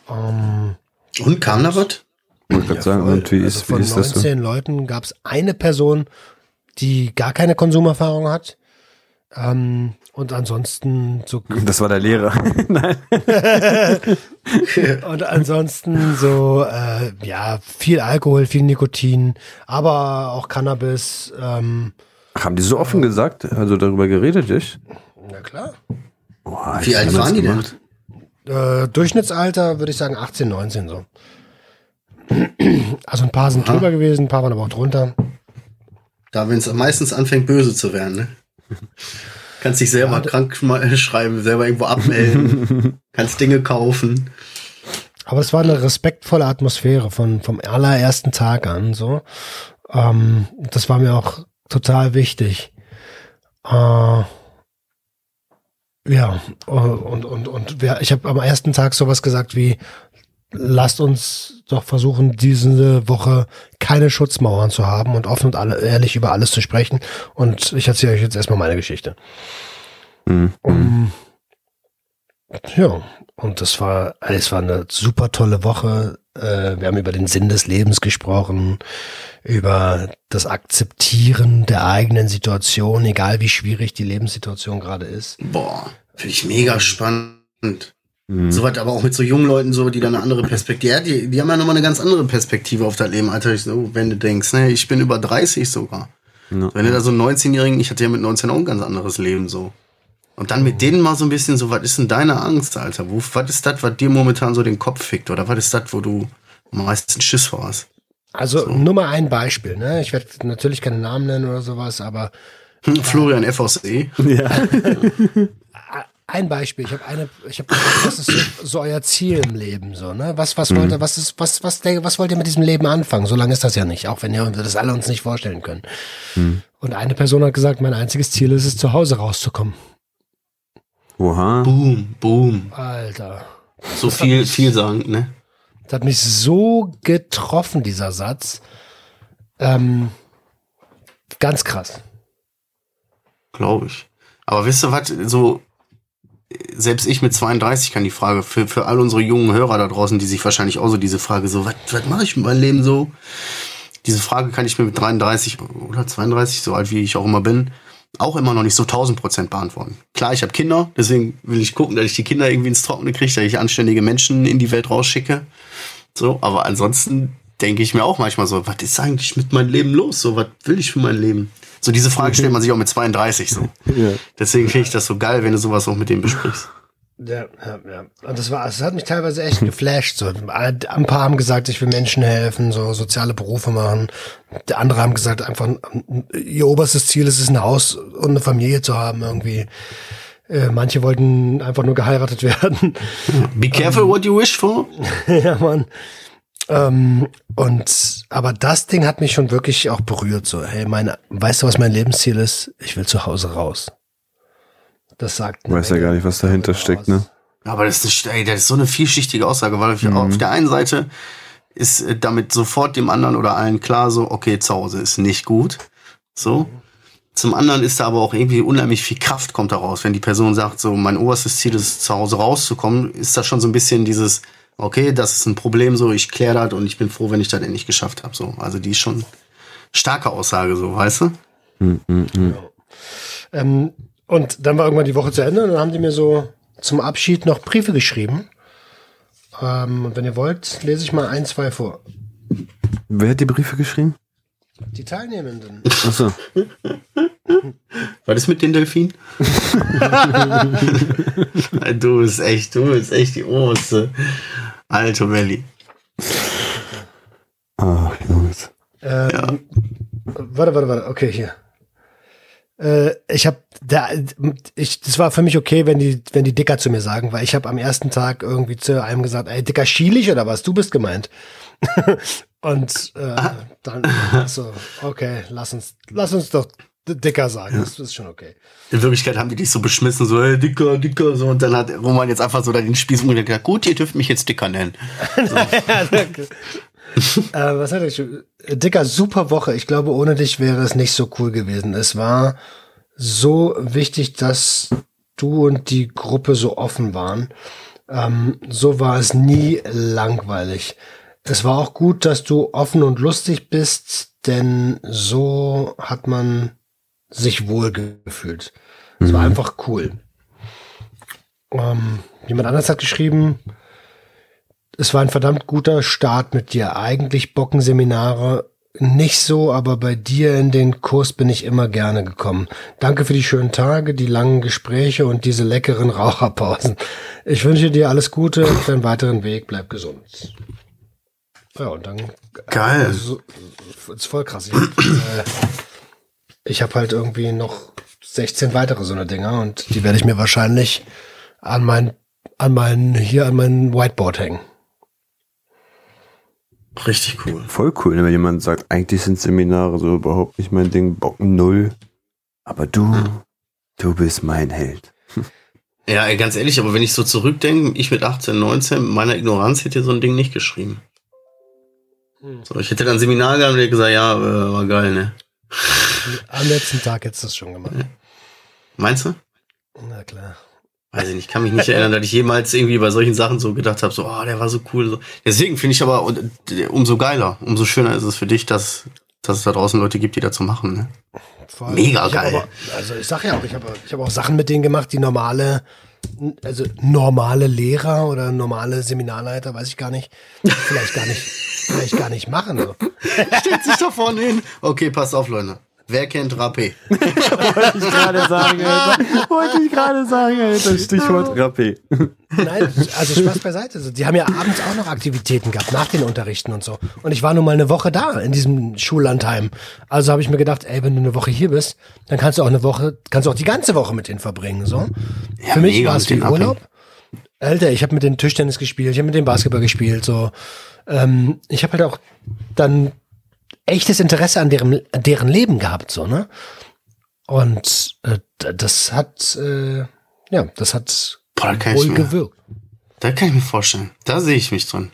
Ähm, Und kam da was? Ich wollte gerade sagen, und wie also ist, wie von ist das so? 19 Leuten gab es eine Person, die gar keine Konsumerfahrung hat. Ähm, und ansonsten so Das war der Lehrer. Nein. Und ansonsten so, äh, ja, viel Alkohol, viel Nikotin, aber auch Cannabis. Ähm, Ach, haben die so offen gesagt, also darüber geredet, ich? na klar. Boah, Wie alt waren die denn? Äh, Durchschnittsalter würde ich sagen 18, 19 so. Also ein paar sind drüber gewesen, ein paar waren aber auch drunter. Da, wenn es meistens anfängt, böse zu werden, ne? Kannst dich selber krank schma- schreiben, selber irgendwo abmelden, kannst Dinge kaufen. Aber es war eine respektvolle Atmosphäre von, vom allerersten Tag an, so. Ähm, das war mir auch total wichtig. Äh, ja, und, und, und wer, ich habe am ersten Tag sowas gesagt wie, lasst uns doch versuchen, diese Woche keine Schutzmauern zu haben und offen und alle, ehrlich über alles zu sprechen. Und ich erzähle euch jetzt erstmal meine Geschichte. Mhm. Um, ja, und das war, es war eine super tolle Woche. Äh, wir haben über den Sinn des Lebens gesprochen, über das Akzeptieren der eigenen Situation, egal wie schwierig die Lebenssituation gerade ist. Boah, finde ich mega spannend. Mhm. So was aber auch mit so jungen Leuten, so, die dann eine andere Perspektive, ja, die, die haben ja nochmal eine ganz andere Perspektive auf das Leben, Alter. So, wenn du denkst, ne, ich bin über 30 sogar. Ja. Wenn du da so einen 19-Jährigen, ich hatte ja mit 19 auch ein ganz anderes Leben, so. Und dann mit denen mal so ein bisschen so, was ist denn deine Angst, Alter? Wo, was ist das, was dir momentan so den Kopf fickt? Oder was ist das, wo du am meisten Schiss vor hast? Also so. nur mal ein Beispiel, ne? Ich werde natürlich keine Namen nennen oder sowas, aber. Hm, Florian FOC. Ja. ein Beispiel. Ich habe eine, ich habe was ist so, so, euer Ziel im Leben, so, ne? Was, was mhm. wollt ihr, was ist, was, was, was wollt ihr mit diesem Leben anfangen? So lange ist das ja nicht, auch wenn wir das alle uns nicht vorstellen können. Mhm. Und eine Person hat gesagt, mein einziges Ziel ist es, zu Hause rauszukommen. Oha. Boom, boom. Alter. So viel, viel sagen, ne? Das hat mich so getroffen, dieser Satz. Ähm, ganz krass. Glaube ich. Aber wisst ihr was, so, selbst ich mit 32 kann die Frage, für, für all unsere jungen Hörer da draußen, die sich wahrscheinlich auch so diese Frage so, was, was mache ich mit meinem Leben so? Diese Frage kann ich mir mit 33 oder 32, so alt wie ich auch immer bin, auch immer noch nicht so 1000 Prozent beantworten. Klar, ich habe Kinder, deswegen will ich gucken, dass ich die Kinder irgendwie ins Trockene kriege, dass ich anständige Menschen in die Welt rausschicke. So, aber ansonsten denke ich mir auch manchmal so, was ist eigentlich mit meinem Leben los? So, was will ich für mein Leben? So, diese Frage stellt man sich auch mit 32 so. Ja. Deswegen finde ich das so geil, wenn du sowas auch mit dem besprichst. Ja, ja, ja. Und das war, es hat mich teilweise echt geflasht. So, ein paar haben gesagt, ich will Menschen helfen, so soziale Berufe machen. Der andere haben gesagt, einfach ihr oberstes Ziel ist es, ein Haus und eine Familie zu haben irgendwie. Äh, manche wollten einfach nur geheiratet werden. Be careful what you wish for. ja, Mann. Ähm, und aber das Ding hat mich schon wirklich auch berührt. So, hey, meine, weißt du, was mein Lebensziel ist? Ich will zu Hause raus. Das sagt. Weiß ja gar nicht, was dahinter steckt, ne? Aber das ist, ey, das ist so eine vielschichtige Aussage, weil mhm. auf der einen Seite ist äh, damit sofort dem anderen oder allen klar, so, okay, zu Hause ist nicht gut. So. Mhm. Zum anderen ist da aber auch irgendwie unheimlich viel Kraft kommt daraus. Wenn die Person sagt, so, mein oberstes Ziel ist, zu Hause rauszukommen, ist das schon so ein bisschen dieses, okay, das ist ein Problem, so, ich kläre das und ich bin froh, wenn ich das endlich geschafft habe. So. Also die ist schon starke Aussage, so, weißt du? Mhm. Ja. Ähm, und dann war irgendwann die Woche zu Ende und dann haben die mir so zum Abschied noch Briefe geschrieben. Ähm, und wenn ihr wollt, lese ich mal ein, zwei vor. Wer hat die Briefe geschrieben? Die Teilnehmenden. Achso. Was ist mit den Delfinen? du bist echt, du bist echt die oberste. Alter Melli. Ach, Jungs. Ähm, ja. Warte, warte, warte. Okay, hier. Äh, ich habe da ich das war für mich okay, wenn die wenn die Dicker zu mir sagen, weil ich habe am ersten Tag irgendwie zu einem gesagt, ey Dicker schielig oder was? Du bist gemeint. Und äh, dann so okay, lass uns lass uns doch Dicker sagen, das ist schon okay. In Wirklichkeit haben die dich so beschmissen, so, hey, Dicker, Dicker, so, und dann hat Roman jetzt einfach so da den Spieß gesagt, gut, ihr dürft mich jetzt Dicker nennen. So. ja, danke. äh, was hatte ich? Dicker, super Woche. Ich glaube, ohne dich wäre es nicht so cool gewesen. Es war so wichtig, dass du und die Gruppe so offen waren. Ähm, so war es nie langweilig. Es war auch gut, dass du offen und lustig bist, denn so hat man sich wohl gefühlt. Es mhm. war einfach cool. Ähm, jemand anders hat geschrieben, es war ein verdammt guter Start mit dir. Eigentlich Bockenseminare nicht so, aber bei dir in den Kurs bin ich immer gerne gekommen. Danke für die schönen Tage, die langen Gespräche und diese leckeren Raucherpausen. Ich wünsche dir alles Gute für den weiteren Weg. Bleib gesund. Ja, und dann. Geil. Also, ist voll krass. Ich, äh, ich habe halt irgendwie noch 16 weitere so eine Dinger und die werde ich mir wahrscheinlich an mein, an mein, hier an mein Whiteboard hängen. Richtig cool. Voll cool, ne, wenn jemand sagt, eigentlich sind Seminare so überhaupt nicht mein Ding, Bocken null. Aber du, hm. du bist mein Held. Ja, ganz ehrlich, aber wenn ich so zurückdenke, ich mit 18, 19, mit meiner Ignoranz hätte so ein Ding nicht geschrieben. Hm. So, ich hätte dann Seminar gehabt und hätte gesagt, ja, äh, war geil, ne? Am letzten Tag hättest du das schon gemacht. Meinst du? Na klar. Weiß ich nicht, kann mich nicht erinnern, dass ich jemals irgendwie bei solchen Sachen so gedacht habe, so, oh, der war so cool. Deswegen finde ich aber äh, umso geiler, umso schöner ist es für dich, dass, dass es da draußen Leute gibt, die dazu machen. Ne? Voll. Mega geil. Aber, also ich sag ja auch, ich habe ich hab auch Sachen mit denen gemacht, die normale, also normale Lehrer oder normale Seminarleiter, weiß ich gar nicht, vielleicht gar nicht, vielleicht gar nicht machen. So. Stellt sich da vorne hin. Okay, passt auf, Leute. Wer kennt Rapé? Wollte ich gerade sagen, Alter. Wollte ich gerade sagen, Alter. Stichwort Rappé. Nein, also Spaß beiseite. Also, Die haben ja abends auch noch Aktivitäten gehabt, nach den Unterrichten und so. Und ich war nun mal eine Woche da in diesem Schullandheim. Also habe ich mir gedacht, ey, wenn du eine Woche hier bist, dann kannst du auch eine Woche, kannst du auch die ganze Woche mit denen verbringen. So. Für mich war es wie Urlaub. Alter, ich habe mit den Tischtennis gespielt, ich habe mit dem Basketball gespielt. So, ähm, ich habe halt auch dann echtes Interesse an deren, deren Leben gehabt, so ne. Und äh, das hat, äh, ja, das hat Boah, da wohl mir, gewirkt. da kann ich mir vorstellen. Da sehe ich mich drin.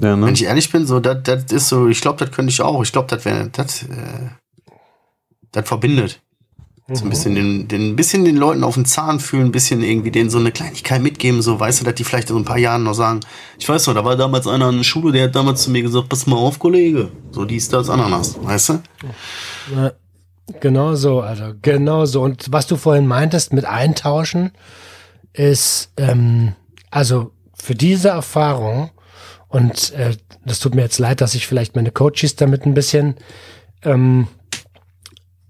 Ja, Wenn ne? ich ehrlich bin, so, das, das ist so, ich glaube, das könnte ich auch. Ich glaube, das wäre, das, äh, das verbindet. So ein bisschen den, den, bisschen den Leuten auf den Zahn fühlen, ein bisschen irgendwie denen so eine Kleinigkeit mitgeben, so, weißt du, dass die vielleicht in so ein paar Jahren noch sagen, ich weiß noch, da war damals einer an der Schule, der hat damals zu mir gesagt, pass mal auf, Kollege. So, dies, das, Ananas, weißt du? Ja, genau so, also genau so. Und was du vorhin meintest mit Eintauschen, ist, ähm, also für diese Erfahrung, und äh, das tut mir jetzt leid, dass ich vielleicht meine Coaches damit ein bisschen, ähm,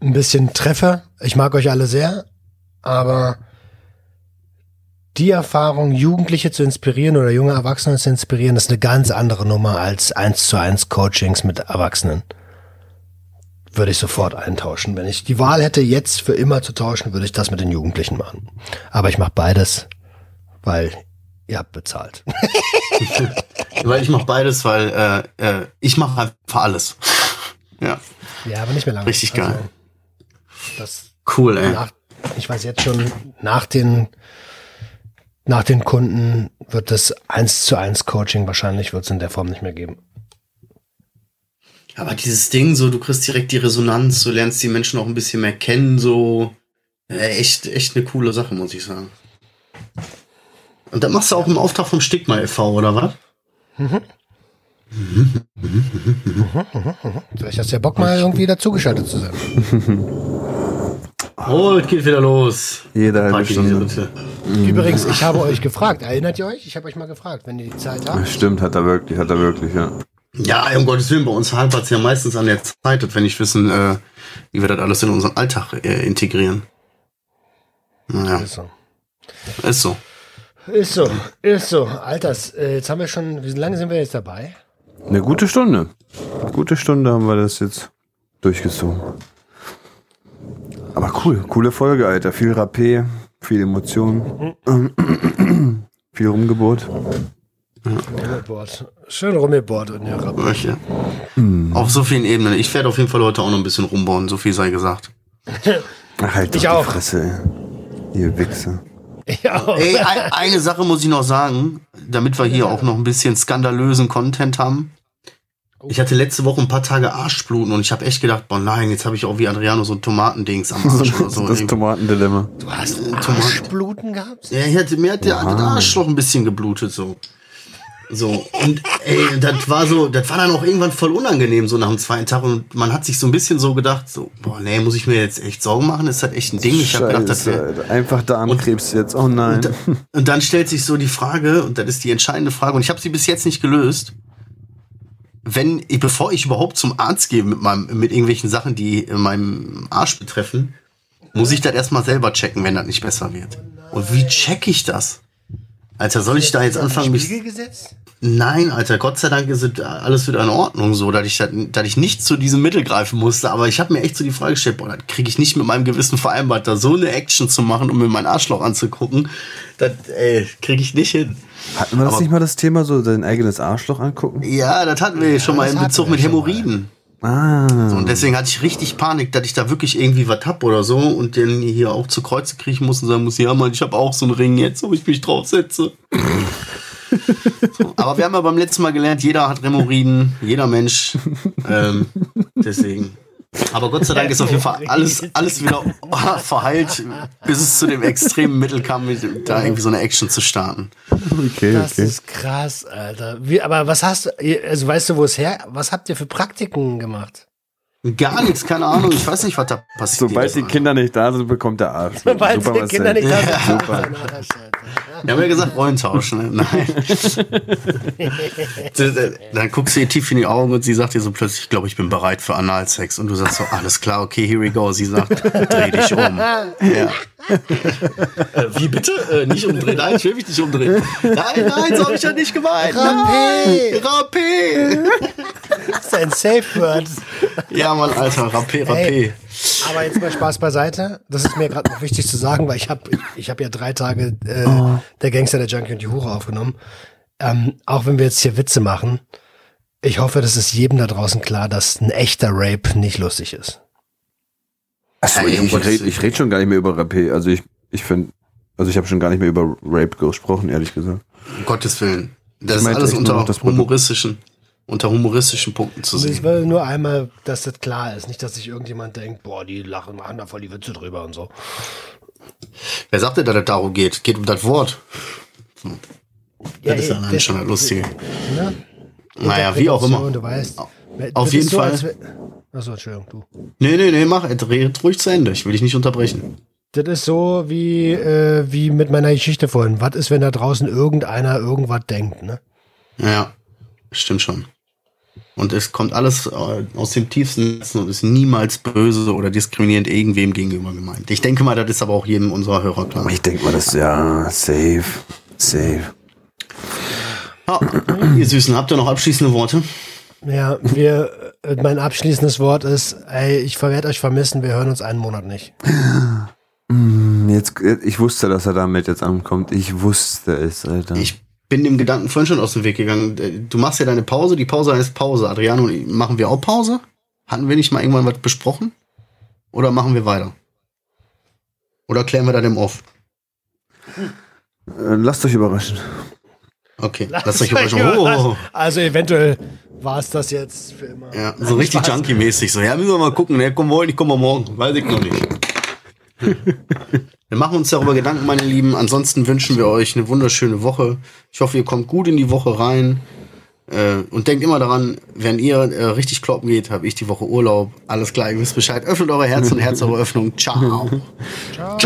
ein bisschen treffe. Ich mag euch alle sehr, aber die Erfahrung, Jugendliche zu inspirieren oder junge Erwachsene zu inspirieren, ist eine ganz andere Nummer als eins zu eins Coachings mit Erwachsenen würde ich sofort eintauschen. Wenn ich die Wahl hätte, jetzt für immer zu tauschen, würde ich das mit den Jugendlichen machen. Aber ich mache beides, weil ihr habt bezahlt. Weil ich mache beides, weil äh, äh, ich mache einfach alles. ja, Ja, aber nicht mehr lange. Richtig geil. Das cool, ey. nach, ich weiß jetzt schon, nach den, nach den Kunden wird das eins zu eins Coaching wahrscheinlich wird es in der Form nicht mehr geben. Aber dieses Ding, so, du kriegst direkt die Resonanz, du lernst die Menschen auch ein bisschen mehr kennen, so. Äh, echt, echt eine coole Sache, muss ich sagen. Und das machst du auch im Auftrag vom Stigma e.V., oder was? Vielleicht hast du ja Bock mal irgendwie dazugeschaltet zu sein. Oh, es geht wieder los. Jede halbe Stunde. Ritte. Übrigens, ich habe euch gefragt. Erinnert ihr euch? Ich habe euch mal gefragt, wenn ihr die Zeit habt. Stimmt, hat er wirklich, hat er wirklich, ja. Ja, um Gottes Willen, bei uns hapert es ja meistens an der Zeit, dass wir nicht wissen, äh, wie wir das alles in unseren Alltag äh, integrieren. Naja, Ist so. ist so. Ist so, ist so. Alters, äh, jetzt haben wir schon, wie lange sind wir jetzt dabei? Eine gute Stunde. Eine gute Stunde haben wir das jetzt durchgezogen. Aber cool, coole Folge, Alter. Viel Rapé, viel Emotionen, viel Rumgeburt. Rummelboard. Schön Rummelboard und ja, Rapp. Welche? Auf so vielen Ebenen. Ich werde auf jeden Fall heute auch noch ein bisschen rumbauen, so viel sei gesagt. Ach, halt Ich auch. die Fresse, ey. Ihr Wichser. Ey, ein, eine Sache muss ich noch sagen, damit wir hier auch noch ein bisschen skandalösen Content haben. Ich hatte letzte Woche ein paar Tage Arschbluten und ich habe echt gedacht, boah nein, jetzt habe ich auch wie Adriano so ein Tomatendings am Arsch oder so. das Tomatendilemma. du hast Tomaten. Arschbluten gehabt? Ja, ich hatte, mir hat der, der Arschloch ein bisschen geblutet so. So, und ey, das war so, das war dann auch irgendwann voll unangenehm, so nach dem zweiten Tag. Und man hat sich so ein bisschen so gedacht, so, boah, nee, muss ich mir jetzt echt Sorgen machen? Ist das echt ein Ding? Ich habe gedacht, das. Alter. Einfach Darmkrebs jetzt. Oh nein. Und, und dann stellt sich so die Frage, und das ist die entscheidende Frage, und ich habe sie bis jetzt nicht gelöst. Wenn, bevor ich überhaupt zum Arzt gehe mit meinem, mit irgendwelchen Sachen, die meinem Arsch betreffen, muss ich das erstmal selber checken, wenn das nicht besser wird. Und wie check ich das? Alter, soll ich da jetzt anfangen, mich. Nein, Alter, Gott sei Dank ist es alles wieder in Ordnung, so, dass ich, dass ich nicht zu diesem Mittel greifen musste. Aber ich habe mir echt so die Frage gestellt, boah, das kriege ich nicht mit meinem Gewissen vereinbart, da so eine Action zu machen, um mir mein Arschloch anzugucken. Das, ey, kriege ich nicht hin. Hatten wir das aber- nicht mal das Thema, so dein eigenes Arschloch angucken? Ja, das hatten wir schon mal in Bezug mit. Hämorrhoiden. Ah. Und deswegen hatte ich richtig Panik, dass ich da wirklich irgendwie was hab oder so und den hier auch zu Kreuze kriechen muss und sagen muss, ja Mann, ich habe auch so einen Ring jetzt, wo ich mich draufsetze. so, aber wir haben ja beim letzten Mal gelernt, jeder hat Hämorrhoiden, jeder Mensch. Ähm, deswegen. Aber Gott sei Dank ist auf jeden Fall alles, alles wieder verheilt, bis es zu dem extremen Mittel kam, mit, da irgendwie so eine Action zu starten. Okay, Das okay. ist krass, Alter. Wie, aber was hast du, also weißt du, wo es her, was habt ihr für Praktiken gemacht? Gar nichts, keine Ahnung, ich weiß nicht, was da passiert. Sobald die Kinder nicht da sind, bekommt der Arsch. Super, die Kinder nicht da sind. super. Wir haben ja gesagt, Rollen tauschen. Ne? Nein. Dann guckst du ihr tief in die Augen und sie sagt dir so plötzlich, ich glaube, ich bin bereit für Analsex. Und du sagst so, alles klar, okay, here we go. Sie sagt, dreh dich um. Ja. äh, wie bitte? Äh, nicht umdrehen? Nein, ich will mich nicht umdrehen. Nein, nein, so habe ich ja nicht gemeint. Rapé. Rapé. Das ist ein Safe Word. Ja, Mann, Alter, Rapé, Rapé. Ey. Aber jetzt mal Spaß beiseite. Das ist mir gerade noch wichtig zu sagen, weil ich habe ich, ich hab ja drei Tage äh, der Gangster, der Junkie und die Hure aufgenommen. Ähm, auch wenn wir jetzt hier Witze machen, ich hoffe, das ist jedem da draußen klar, dass ein echter Rape nicht lustig ist. Achso, ich, ich rede ich red schon gar nicht mehr über Rapé. Also ich, ich finde, also ich habe schon gar nicht mehr über Rape gesprochen, ehrlich gesagt. Um Gottes Willen. Das Ich ist alles unter humoristischen, unter humoristischen Punkten zu Also ich sehen. will nur einmal, dass das klar ist. Nicht, dass sich irgendjemand denkt, boah, die lachen, machen da voll die Witze drüber und so. Wer sagt denn, dass es darum geht? Geht um das Wort. Ja, das ist ey, das- schon das Lustige. Ne? Naja, wie auch immer. Du weißt. Auf jeden so, Fall. Achso, Entschuldigung, du. Nee, nee, nee, mach, red ruhig zu Ende. Ich will dich nicht unterbrechen. Das ist so wie, äh, wie mit meiner Geschichte vorhin. Was ist, wenn da draußen irgendeiner irgendwas denkt, ne? Ja, stimmt schon. Und es kommt alles äh, aus dem tiefsten Herzen und ist niemals böse oder diskriminierend irgendwem gegenüber gemeint. Ich denke mal, das ist aber auch jedem unserer Hörer klar. Ich denke mal, das ja safe, safe. Ja, ihr Süßen, habt ihr noch abschließende Worte? Ja, wir, äh, mein abschließendes Wort ist, ey, ich werde euch vermissen, wir hören uns einen Monat nicht. Hm, Jetzt, ich wusste, dass er damit jetzt ankommt. Ich wusste es, Alter. Ich bin dem Gedanken vorhin schon aus dem Weg gegangen. Du machst ja deine Pause, die Pause heißt Pause. Adriano und ich, machen wir auch Pause? Hatten wir nicht mal irgendwann was besprochen? Oder machen wir weiter? Oder klären wir das im Off? Äh, Lasst euch überraschen. Okay, lasst euch überraschen. Oh, Also eventuell war es das jetzt für immer. ja, so richtig Spaß. Junkie-mäßig. So, ja, müssen wir mal gucken. Ne, kommen wir heute, nicht kommen wir morgen. Weiß ich noch nicht. Wir machen uns darüber Gedanken, meine Lieben. Ansonsten wünschen wir euch eine wunderschöne Woche. Ich hoffe, ihr kommt gut in die Woche rein. Äh, und denkt immer daran, wenn ihr äh, richtig kloppen geht, habe ich die Woche Urlaub. Alles klar, ihr wisst Bescheid. Öffnet eure Herzen und Herz eure Öffnung. Ciao. Ciao.